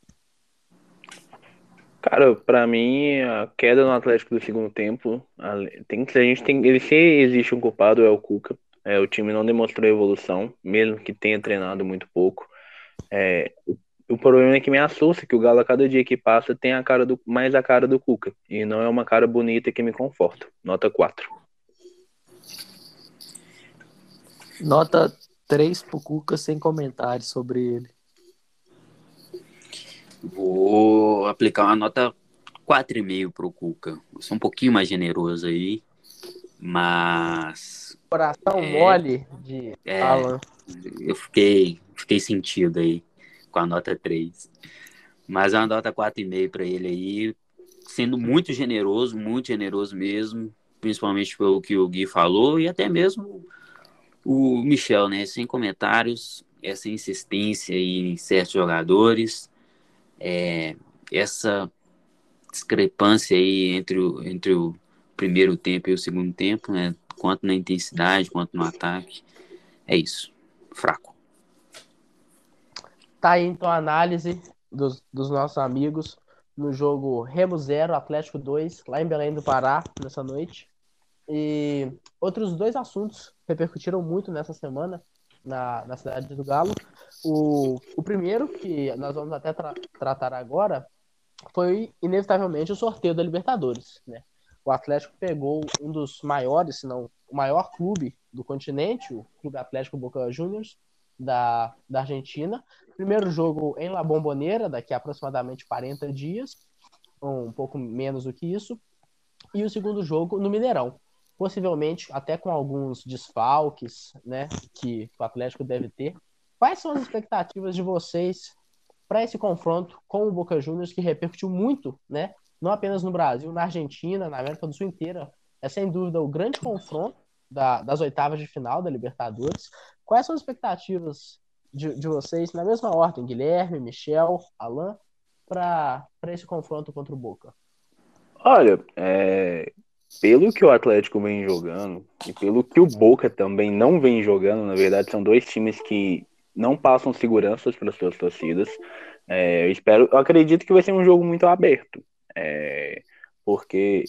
Cara, pra mim, a queda no Atlético do segundo tempo, tem que a gente tem, ele se existe um culpado é o Cuca. É, o time não demonstrou evolução, mesmo que tenha treinado muito pouco. É, o, o, problema é que me assusta que o Galo a cada dia que passa tem a cara do mais a cara do Cuca e não é uma cara bonita que me conforta. Nota 4. Nota 3 pro Cuca sem comentários sobre ele. Vou aplicar uma nota 4,5 pro Cuca. Eu sou um pouquinho mais generoso aí, mas. Coração é, mole de é, Alan. Eu fiquei, fiquei sentido aí com a nota 3. Mas a nota 4,5 para ele aí, sendo muito generoso, muito generoso mesmo, principalmente pelo que o Gui falou, e até mesmo o Michel, né? Sem comentários, essa insistência em certos jogadores é, essa discrepância aí entre o, entre o primeiro tempo e o segundo tempo, né? Quanto na intensidade, quanto no ataque. É isso. Fraco. Tá aí então a análise dos, dos nossos amigos no jogo Remo 0, Atlético 2, lá em Belém do Pará, nessa noite. E outros dois assuntos repercutiram muito nessa semana na, na cidade do Galo. O, o primeiro, que nós vamos até tra tratar agora, foi inevitavelmente o sorteio da Libertadores. Né? O Atlético pegou um dos maiores, se não o maior clube do continente, o Clube Atlético Boca Juniors, da, da Argentina. Primeiro jogo em La Bombonera, daqui a aproximadamente 40 dias, um pouco menos do que isso. E o segundo jogo no Mineirão possivelmente até com alguns desfalques, né, que o Atlético deve ter. Quais são as expectativas de vocês para esse confronto com o Boca Juniors que repercutiu muito, né, não apenas no Brasil, na Argentina, na América do Sul inteira? É sem dúvida o grande confronto da, das oitavas de final da Libertadores. Quais são as expectativas de, de vocês, na mesma ordem, Guilherme, Michel, Alain, para esse confronto contra o Boca? Olha, é, pelo que o Atlético vem jogando e pelo que o Boca também não vem jogando, na verdade, são dois times que não passam seguranças para as suas torcidas. É, eu espero, eu acredito que vai ser um jogo muito aberto. É, porque,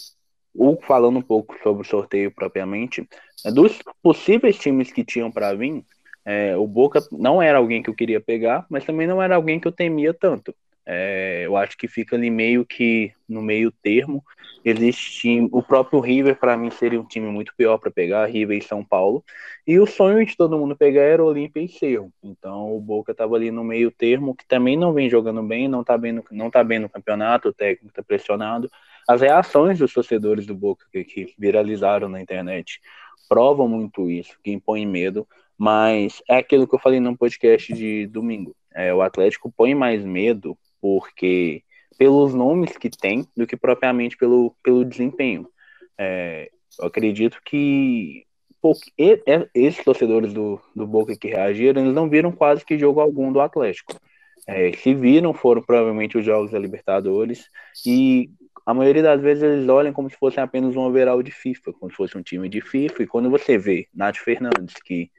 falando um pouco sobre o sorteio propriamente, é, dos possíveis times que tinham para vir, é, o Boca não era alguém que eu queria pegar, mas também não era alguém que eu temia tanto. É, eu acho que fica ali meio que no meio termo. Existe o próprio River para mim seria um time muito pior para pegar, River e São Paulo. E o sonho de todo mundo pegar era Olímpia e Cerro. Então o Boca estava ali no meio termo, que também não vem jogando bem, não está bem no, não tá bem no campeonato, o técnico está pressionado. As reações dos torcedores do Boca que, que viralizaram na internet provam muito isso, que impõe medo. Mas é aquilo que eu falei no podcast de domingo. É, o Atlético põe mais medo porque pelos nomes que tem do que propriamente pelo, pelo desempenho. É, eu acredito que pô, esses torcedores do, do Boca que reagiram, eles não viram quase que jogo algum do Atlético. É, se viram, foram provavelmente os jogos da Libertadores e a maioria das vezes eles olham como se fosse apenas um overall de FIFA, como se fosse um time de FIFA. E quando você vê Nath Fernandes, que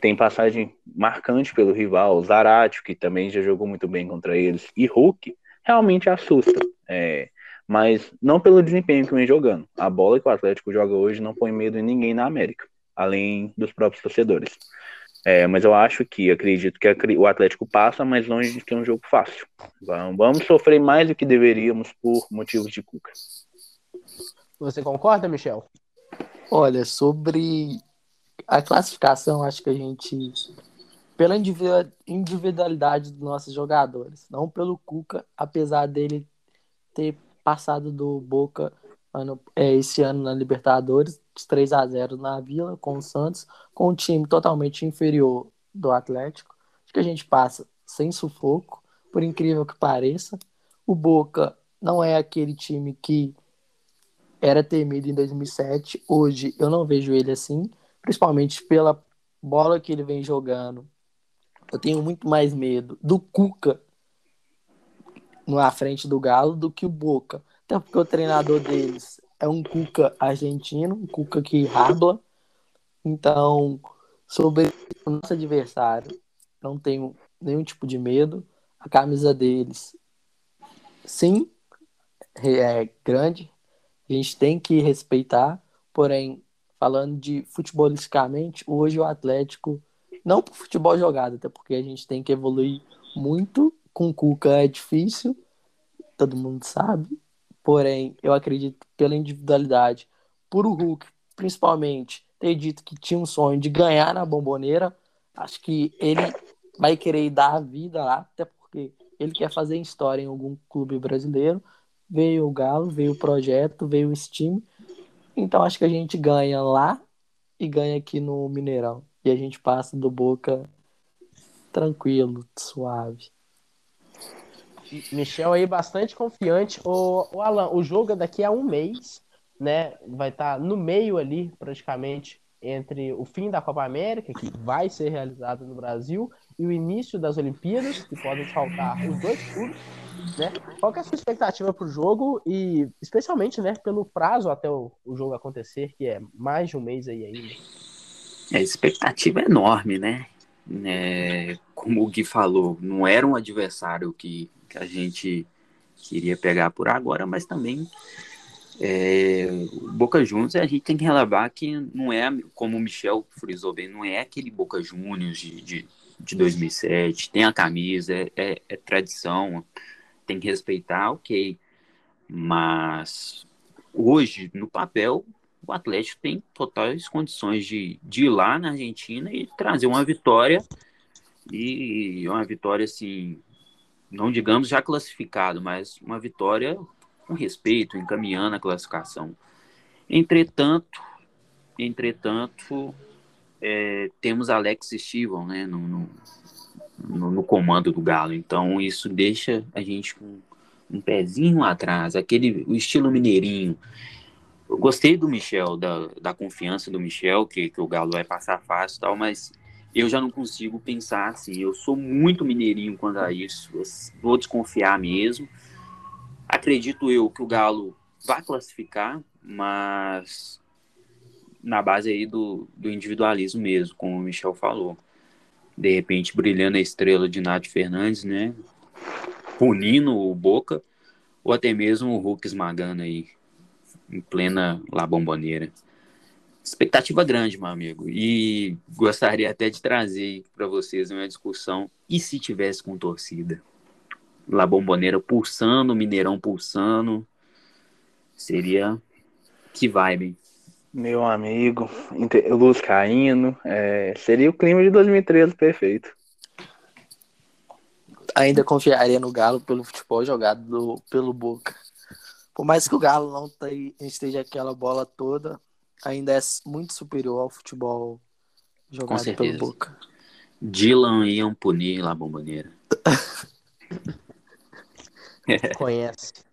tem passagem marcante pelo rival, Zarate, que também já jogou muito bem contra eles, e Hulk, realmente assusta. É, mas não pelo desempenho que vem jogando. A bola que o Atlético joga hoje não põe medo em ninguém na América, além dos próprios torcedores. É, mas eu acho que, acredito que o Atlético passa, mas longe de ter um jogo fácil. Vamos sofrer mais do que deveríamos por motivos de Cuca. Você concorda, Michel? Olha, sobre a classificação, acho que a gente. Pela individualidade dos nossos jogadores, não pelo Cuca, apesar dele ter passado do Boca ano, é, esse ano na Libertadores, 3 a 0 na Vila com o Santos, com um time totalmente inferior do Atlético. Acho que a gente passa sem sufoco, por incrível que pareça. O Boca não é aquele time que era temido em 2007. Hoje eu não vejo ele assim principalmente pela bola que ele vem jogando. Eu tenho muito mais medo do Cuca na frente do Galo do que o Boca. Até porque o treinador deles é um Cuca argentino, um Cuca que rabla. Então, sobre o nosso adversário, não tenho nenhum tipo de medo. A camisa deles, sim, é grande. A gente tem que respeitar, porém, falando de futebolisticamente, hoje o Atlético, não por futebol jogado, até porque a gente tem que evoluir muito. Com o Cuca é difícil, todo mundo sabe. Porém, eu acredito pela individualidade, por o Hulk, principalmente, ter dito que tinha um sonho de ganhar na bomboneira, acho que ele vai querer dar a vida lá, até porque ele quer fazer história em algum clube brasileiro. Veio o Galo, veio o projeto, veio o Steam então acho que a gente ganha lá e ganha aqui no Mineirão. E a gente passa do Boca tranquilo, suave. Michel aí bastante confiante. O, o Alan, o jogo é daqui a um mês, né? Vai estar tá no meio ali, praticamente, entre o fim da Copa América, que vai ser realizado no Brasil, e o início das Olimpíadas, que podem faltar os dois clubes. Né? Qual é a sua expectativa para o jogo e especialmente né, pelo prazo até o, o, jogo acontecer, que é mais de um mês aí ainda? A expectativa é enorme, né? É, como o Gui falou, não era um adversário que, que a gente queria pegar por agora, mas também é, Boca Juniors a gente tem que relevar que não é, como o Michel frisou bem, não é aquele Boca Juniors de, de, de 2007, tem a camisa, é, é, é tradição, tem que respeitar, ok. Mas hoje, no papel, o Atlético tem totais condições de, de ir lá na Argentina e trazer uma vitória. E uma vitória, assim, não digamos já classificado, mas uma vitória com respeito, encaminhando a classificação. Entretanto, entretanto, é, temos Alex Estival né, no, no, no, comando do Galo. Então isso deixa a gente com um pezinho atrás, aquele o estilo mineirinho. Eu gostei do Michel, da, da confiança do Michel, que, que o Galo vai passar fácil e tal, mas eu já não consigo pensar assim. Eu sou muito mineirinho quanto a isso. Eu vou desconfiar mesmo. Acredito eu que o Galo vai classificar, mas na base aí do, do individualismo mesmo, como o Michel falou de repente brilhando a estrela de Nath Fernandes, né? Punindo o Boca. ou até mesmo o Hulk esmagando aí em plena La Bomboneira. Expectativa grande, meu amigo. E gostaria até de trazer para vocês uma discussão. E se tivesse com torcida? La Bomboneira pulsando, Mineirão pulsando. Seria que vibe. Meu amigo, luz caindo. É, seria o clima de 2013 perfeito. Ainda confiaria no Galo pelo futebol jogado do, pelo Boca. Por mais que o Galo não esteja aquela bola toda, ainda é muito superior ao futebol jogado pelo Boca. Dylan iam punir lá a bomboneira. Conhece.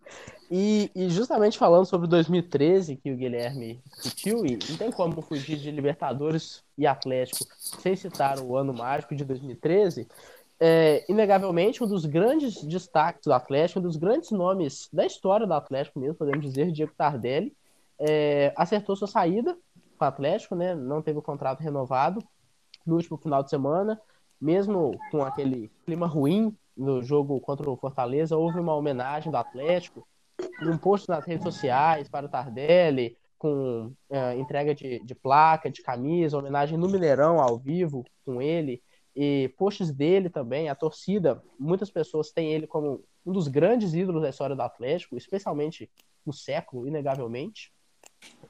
E, e, justamente falando sobre 2013, que o Guilherme discutiu, e não tem como fugir de Libertadores e Atlético sem citar o ano mágico de 2013, é, inegavelmente um dos grandes destaques do Atlético, um dos grandes nomes da história do Atlético mesmo, podemos dizer, Diego Tardelli, é, acertou sua saída com o Atlético, né? Não teve o contrato renovado no último final de semana, mesmo com aquele clima ruim no jogo contra o Fortaleza, houve uma homenagem do Atlético, um post nas redes sociais para o Tardelli, com é, entrega de, de placa, de camisa, homenagem no Mineirão ao vivo com ele, e posts dele também, a torcida, muitas pessoas têm ele como um dos grandes ídolos da história do Atlético, especialmente no século, inegavelmente.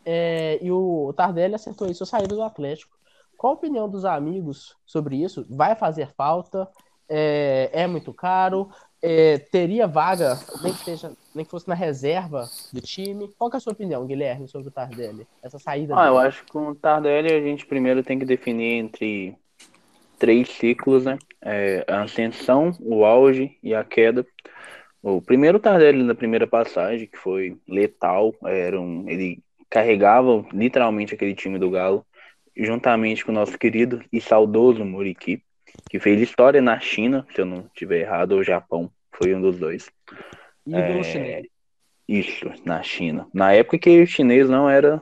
É, e o Tardelli acertou isso, a saída do Atlético. Qual a opinião dos amigos sobre isso? Vai fazer falta? É, é muito caro? É, teria vaga, nem que, seja, nem que fosse na reserva do time? Qual é a sua opinião, Guilherme, sobre o Tardelli? Essa saída ah, dele? eu acho que com o Tardelli a gente primeiro tem que definir entre três ciclos, né? É, a ascensão, o auge e a queda. O primeiro Tardelli na primeira passagem, que foi letal, era um, ele carregava literalmente aquele time do Galo, juntamente com o nosso querido e saudoso Muriqui, que fez história na China, se eu não estiver errado, ou Japão, foi um dos dois. Ídolo é, Isso, na China. Na época que o chinês não era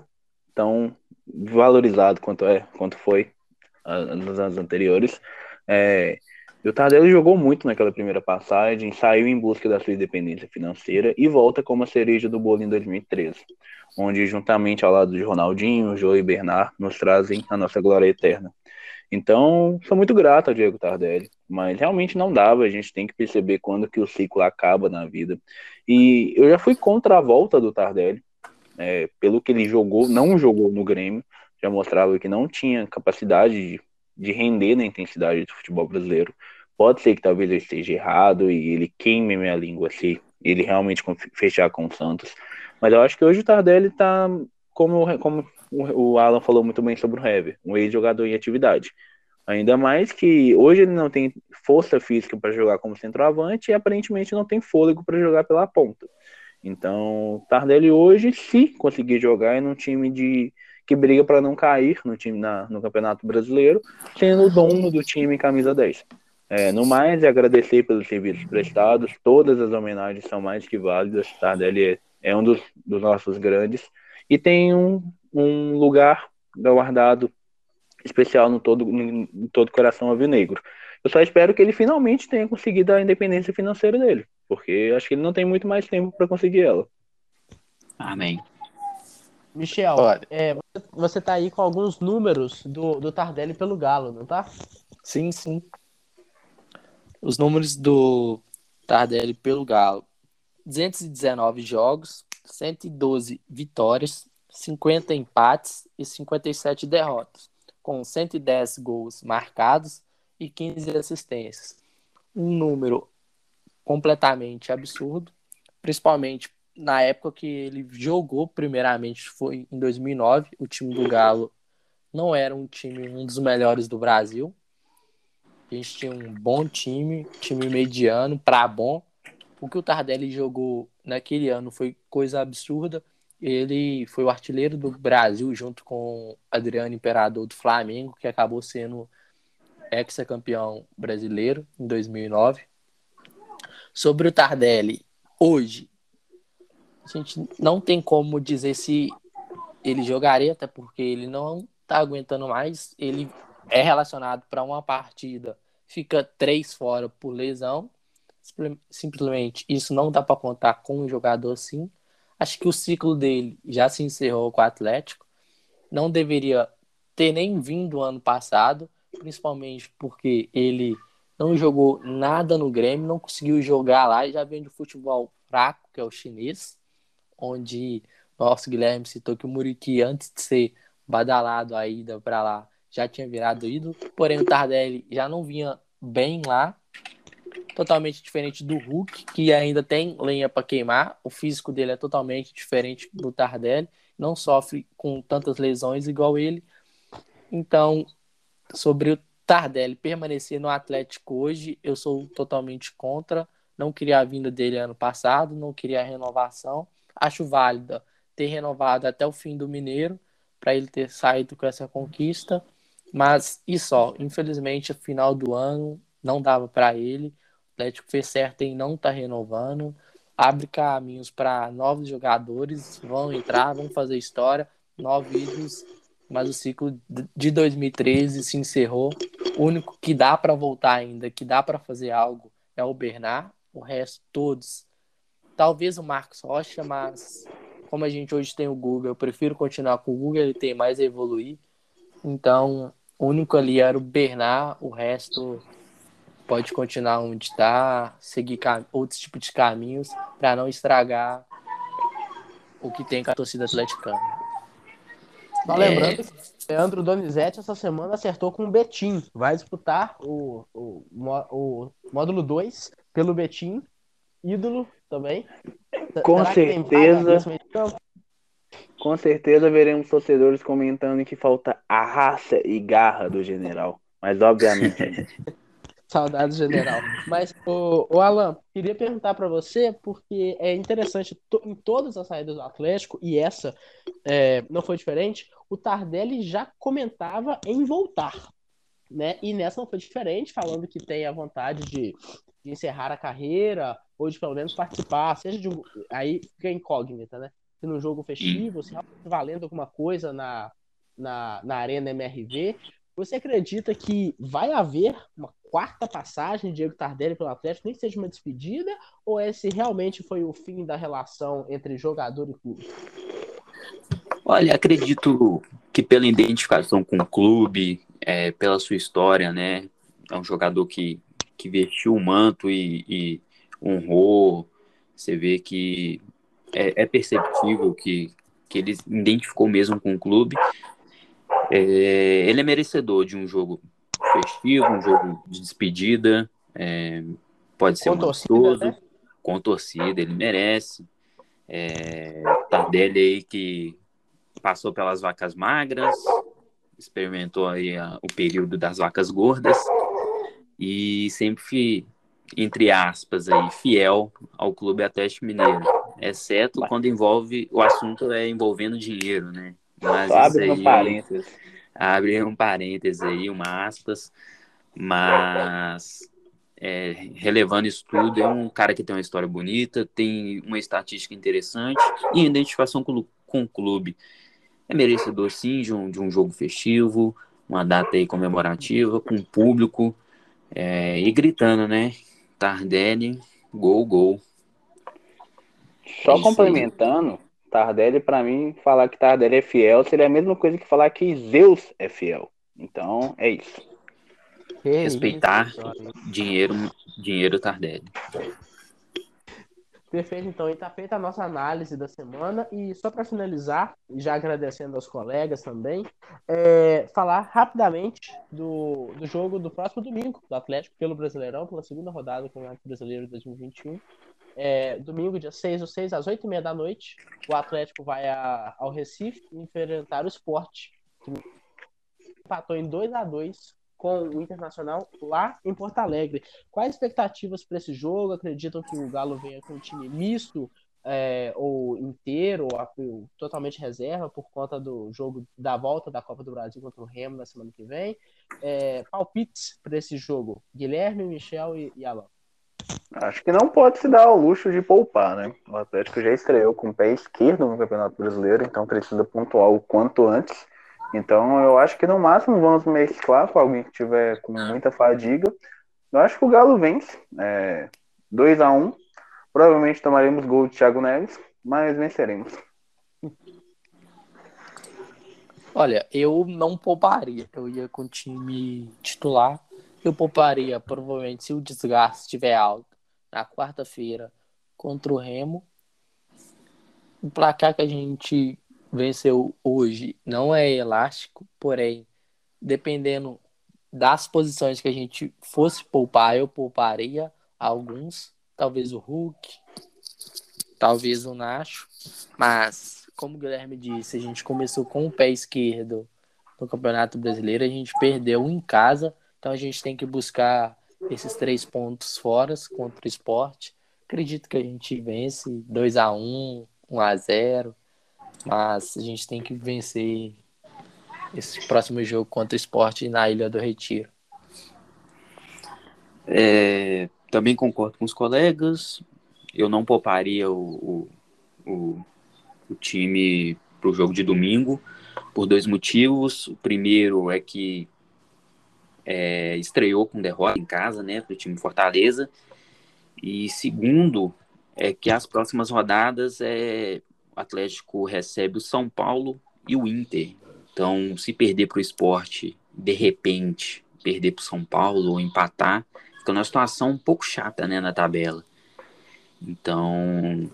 tão valorizado quanto é, quanto foi nos anos anteriores. É, e o Tardelli jogou muito naquela primeira passagem, saiu em busca da sua independência financeira e volta como a cereja do bolo em 2013 onde juntamente ao lado de Ronaldinho, Joe e Bernard nos trazem a nossa glória eterna. Então, sou muito grato ao Diego Tardelli, mas realmente não dava, a gente tem que perceber quando que o ciclo acaba na vida. E eu já fui contra a volta do Tardelli, é, pelo que ele jogou, não jogou no Grêmio, já mostrava que não tinha capacidade de, de render na intensidade do futebol brasileiro. Pode ser que talvez eu esteja errado e ele queime minha língua se ele realmente fechar com o Santos. Mas eu acho que hoje o Tardelli está, como, como o Alan falou muito bem sobre o Hever, um ex-jogador em atividade. Ainda mais que hoje ele não tem força física para jogar como centroavante e aparentemente não tem fôlego para jogar pela ponta. Então, Tardelli hoje, se conseguir jogar em um time de que briga para não cair no time na, no Campeonato Brasileiro, sendo o dono do time camisa 10. É, no mais, é agradecer pelos serviços prestados, todas as homenagens são mais que válidas. Tardelli é é um dos, dos nossos grandes, e tem um, um lugar guardado especial no todo, no todo coração alvinegro. Eu só espero que ele finalmente tenha conseguido a independência financeira dele, porque acho que ele não tem muito mais tempo para conseguir ela. Amém. Michel, é, você está aí com alguns números do, do Tardelli pelo Galo, não tá? Sim, sim. Os números do Tardelli pelo Galo. 219 jogos, 112 vitórias, 50 empates e 57 derrotas, com 110 gols marcados e 15 assistências. Um número completamente absurdo, principalmente na época que ele jogou, primeiramente foi em 2009, o time do Galo não era um time um dos melhores do Brasil. A gente tinha um bom time, time mediano para bom, o que o Tardelli jogou naquele ano foi coisa absurda. Ele foi o artilheiro do Brasil junto com Adriano Imperador do Flamengo, que acabou sendo ex-campeão brasileiro em 2009. Sobre o Tardelli, hoje, a gente não tem como dizer se ele jogaria, até porque ele não está aguentando mais. Ele é relacionado para uma partida, fica três fora por lesão Simplesmente isso não dá para contar com um jogador assim. Acho que o ciclo dele já se encerrou com o Atlético. Não deveria ter nem vindo ano passado, principalmente porque ele não jogou nada no Grêmio, não conseguiu jogar lá e já vem de futebol fraco, que é o chinês, onde nosso Guilherme citou que o Muriqui, antes de ser badalado a ida para lá, já tinha virado ídolo, porém o Tardelli já não vinha bem lá, totalmente diferente do Hulk, que ainda tem lenha para queimar, o físico dele é totalmente diferente do Tardelli, não sofre com tantas lesões igual ele. Então, sobre o Tardelli permanecer no Atlético hoje, eu sou totalmente contra. Não queria a vinda dele ano passado, não queria a renovação. Acho válida ter renovado até o fim do Mineiro, para ele ter saído com essa conquista. Mas e só, infelizmente, final do ano não dava para ele. Atlético fez certo em não estar tá renovando. Abre caminhos para novos jogadores, vão entrar, vão fazer história, novos ídolos. Mas o ciclo de 2013 se encerrou. O único que dá para voltar ainda, que dá para fazer algo, é o Bernard. O resto, todos. Talvez o Marcos Rocha, mas como a gente hoje tem o Google, eu prefiro continuar com o Google, ele tem mais a evoluir. Então, o único ali era o Bernard, o resto pode continuar onde está, seguir outros tipos de caminhos para não estragar o que tem com a torcida atleticana. Só lembrando é... que o Leandro Donizete essa semana acertou com o Betim. Vai disputar o, o, o módulo 2 pelo Betim. Ídolo também. Com Será certeza. Com certeza veremos torcedores comentando que falta a raça e garra do general. Mas obviamente. Saudades, general. Mas, o, o Alan, queria perguntar para você, porque é interessante, em todas as saídas do Atlético, e essa é, não foi diferente, o Tardelli já comentava em voltar. Né? E nessa não foi diferente, falando que tem a vontade de, de encerrar a carreira, ou de pelo menos participar, seja de um. Aí fica incógnita, né? se no jogo festivo, se valendo alguma coisa na, na, na Arena MRV. Você acredita que vai haver uma quarta passagem de Diego Tardelli pelo Atlético, nem seja uma despedida, ou esse realmente foi o fim da relação entre jogador e clube? Olha, acredito que pela identificação com o clube, é, pela sua história, né? É um jogador que, que vestiu o manto e, e honrou. Você vê que é, é perceptível que, que ele identificou mesmo com o clube. É, ele é merecedor de um jogo festivo, um jogo de despedida. É, pode ser com um torcida, né? com torcida, ele merece. É, Tardelli aí que passou pelas vacas magras, experimentou aí a, o período das vacas gordas e sempre, entre aspas, aí, fiel ao Clube Atlético Mineiro exceto quando envolve o assunto é envolvendo dinheiro, né? Mas abre aí, um parênteses. Abre um parênteses aí, uma aspas, mas é, relevando isso tudo, é um cara que tem uma história bonita, tem uma estatística interessante e identificação com, com o clube. É merecedor sim de um, de um jogo festivo, uma data aí comemorativa, com público é, e gritando, né? Tardelli, gol, gol. Só Isso complementando, Tardelli, para mim, falar que Tardelli é fiel seria a mesma coisa que falar que Zeus é fiel. Então, é isso. Que Respeitar isso, dinheiro, dinheiro Tardelli. Perfeito, então, e tá feita a nossa análise da semana. E só para finalizar, já agradecendo aos colegas também, é, falar rapidamente do, do jogo do próximo domingo do Atlético pelo Brasileirão, pela segunda rodada do Campeonato Brasileiro 2021. É, domingo, dia 6 ou 6, às 8 e meia da noite, o Atlético vai a, ao Recife enfrentar o Sport, que empatou em 2 a 2 com o Internacional lá em Porto Alegre. Quais expectativas para esse jogo? Acreditam que o Galo venha com um time misto é, ou inteiro, ou, totalmente reserva, por conta do jogo da volta da Copa do Brasil contra o Remo na semana que vem? É, palpites para esse jogo: Guilherme, Michel e, e Alan. Acho que não pode se dar ao luxo de poupar, né? O Atlético já estreou com o pé esquerdo no Campeonato Brasileiro, então precisa pontuar o quanto antes. Então eu acho que no máximo vamos mesclar com alguém que tiver com muita fadiga. Eu acho que o Galo vence. É, 2 a 1 Provavelmente tomaremos gol de Thiago Neves, mas venceremos. Olha, eu não pouparia. Eu ia com o time titular. Eu pouparia, provavelmente, se o desgaste estiver alto, na quarta-feira contra o Remo. O placar que a gente venceu hoje não é elástico, porém, dependendo das posições que a gente fosse poupar, eu pouparia alguns, talvez o Hulk, talvez o Nacho, mas como o Guilherme disse, a gente começou com o pé esquerdo no Campeonato Brasileiro, a gente perdeu em casa, então a gente tem que buscar esses três pontos fora contra o esporte. Acredito que a gente vence 2 a 1 1 a 0 mas a gente tem que vencer esse próximo jogo contra o esporte na Ilha do Retiro. É, também concordo com os colegas. Eu não pouparia o, o, o, o time para o jogo de domingo por dois motivos. O primeiro é que é, estreou com derrota em casa, né, para o time Fortaleza. E segundo é que as próximas rodadas é, o Atlético recebe o São Paulo e o Inter. Então, se perder para o esporte, de repente, perder para o São Paulo ou empatar, fica numa situação um pouco chata né, na tabela. Então,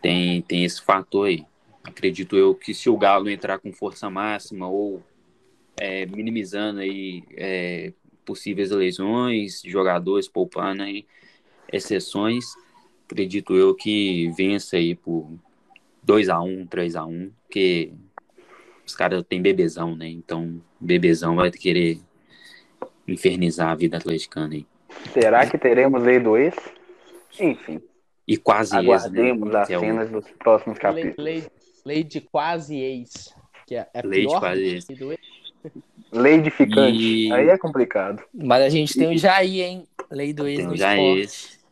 tem, tem esse fator aí. Acredito eu que se o Galo entrar com força máxima ou é, minimizando aí é, possíveis lesões, jogadores poupando aí exceções, acredito eu que vença aí por 2x1, 3x1, porque os caras têm bebezão, né? Então, bebezão vai querer infernizar a vida atleticana aí. Será que teremos lei do ex? Enfim. E quase Aguardemos ex, né? as cenas é o... dos próximos capítulos. Lei, lei, lei, de quase ex. Que é, é lei de quase ex. Ex. Lei de ficante. E... Aí é complicado. Mas a gente tem o Jair, hein? Lei do ex tem no Jair. esporte.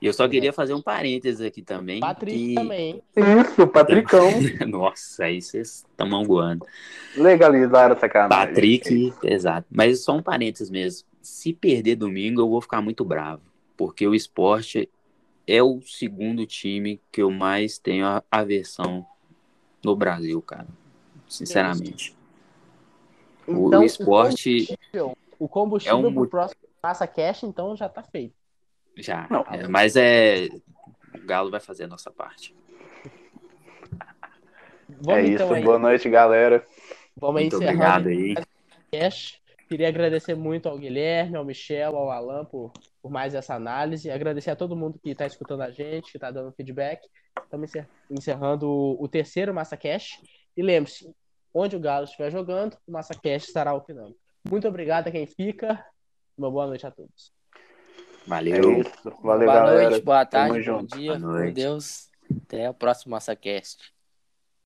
E eu só queria fazer um parênteses aqui também. Patrick que... também. Isso, Patricão. Nossa, aí vocês estão mangoando. Legalizar a sacanagem. Patrick, exato. Mas só um parênteses mesmo. Se perder domingo, eu vou ficar muito bravo. Porque o esporte é o segundo time que eu mais tenho aversão no Brasil, cara. Sinceramente. Então, o esporte. O combustível, o combustível é um... pro próximo Massa Cash, então, já tá feito. Já. É, mas é. O Galo vai fazer a nossa parte. Vamos, é então, isso. Aí. Boa noite, galera. Vamos muito obrigado aí. Queria agradecer muito ao Guilherme, ao Michel, ao Alan por, por mais essa análise. Agradecer a todo mundo que está escutando a gente, que está dando feedback. Estamos encerrando o, o terceiro MassaCast. E lembre-se, onde o Galo estiver jogando, o MassaCast estará opinando. Muito obrigado a quem fica. Uma boa noite a todos. Valeu. É Valeu, boa galera. noite, boa tarde, bom dia. Com Deus. Até o próximo MassaCast.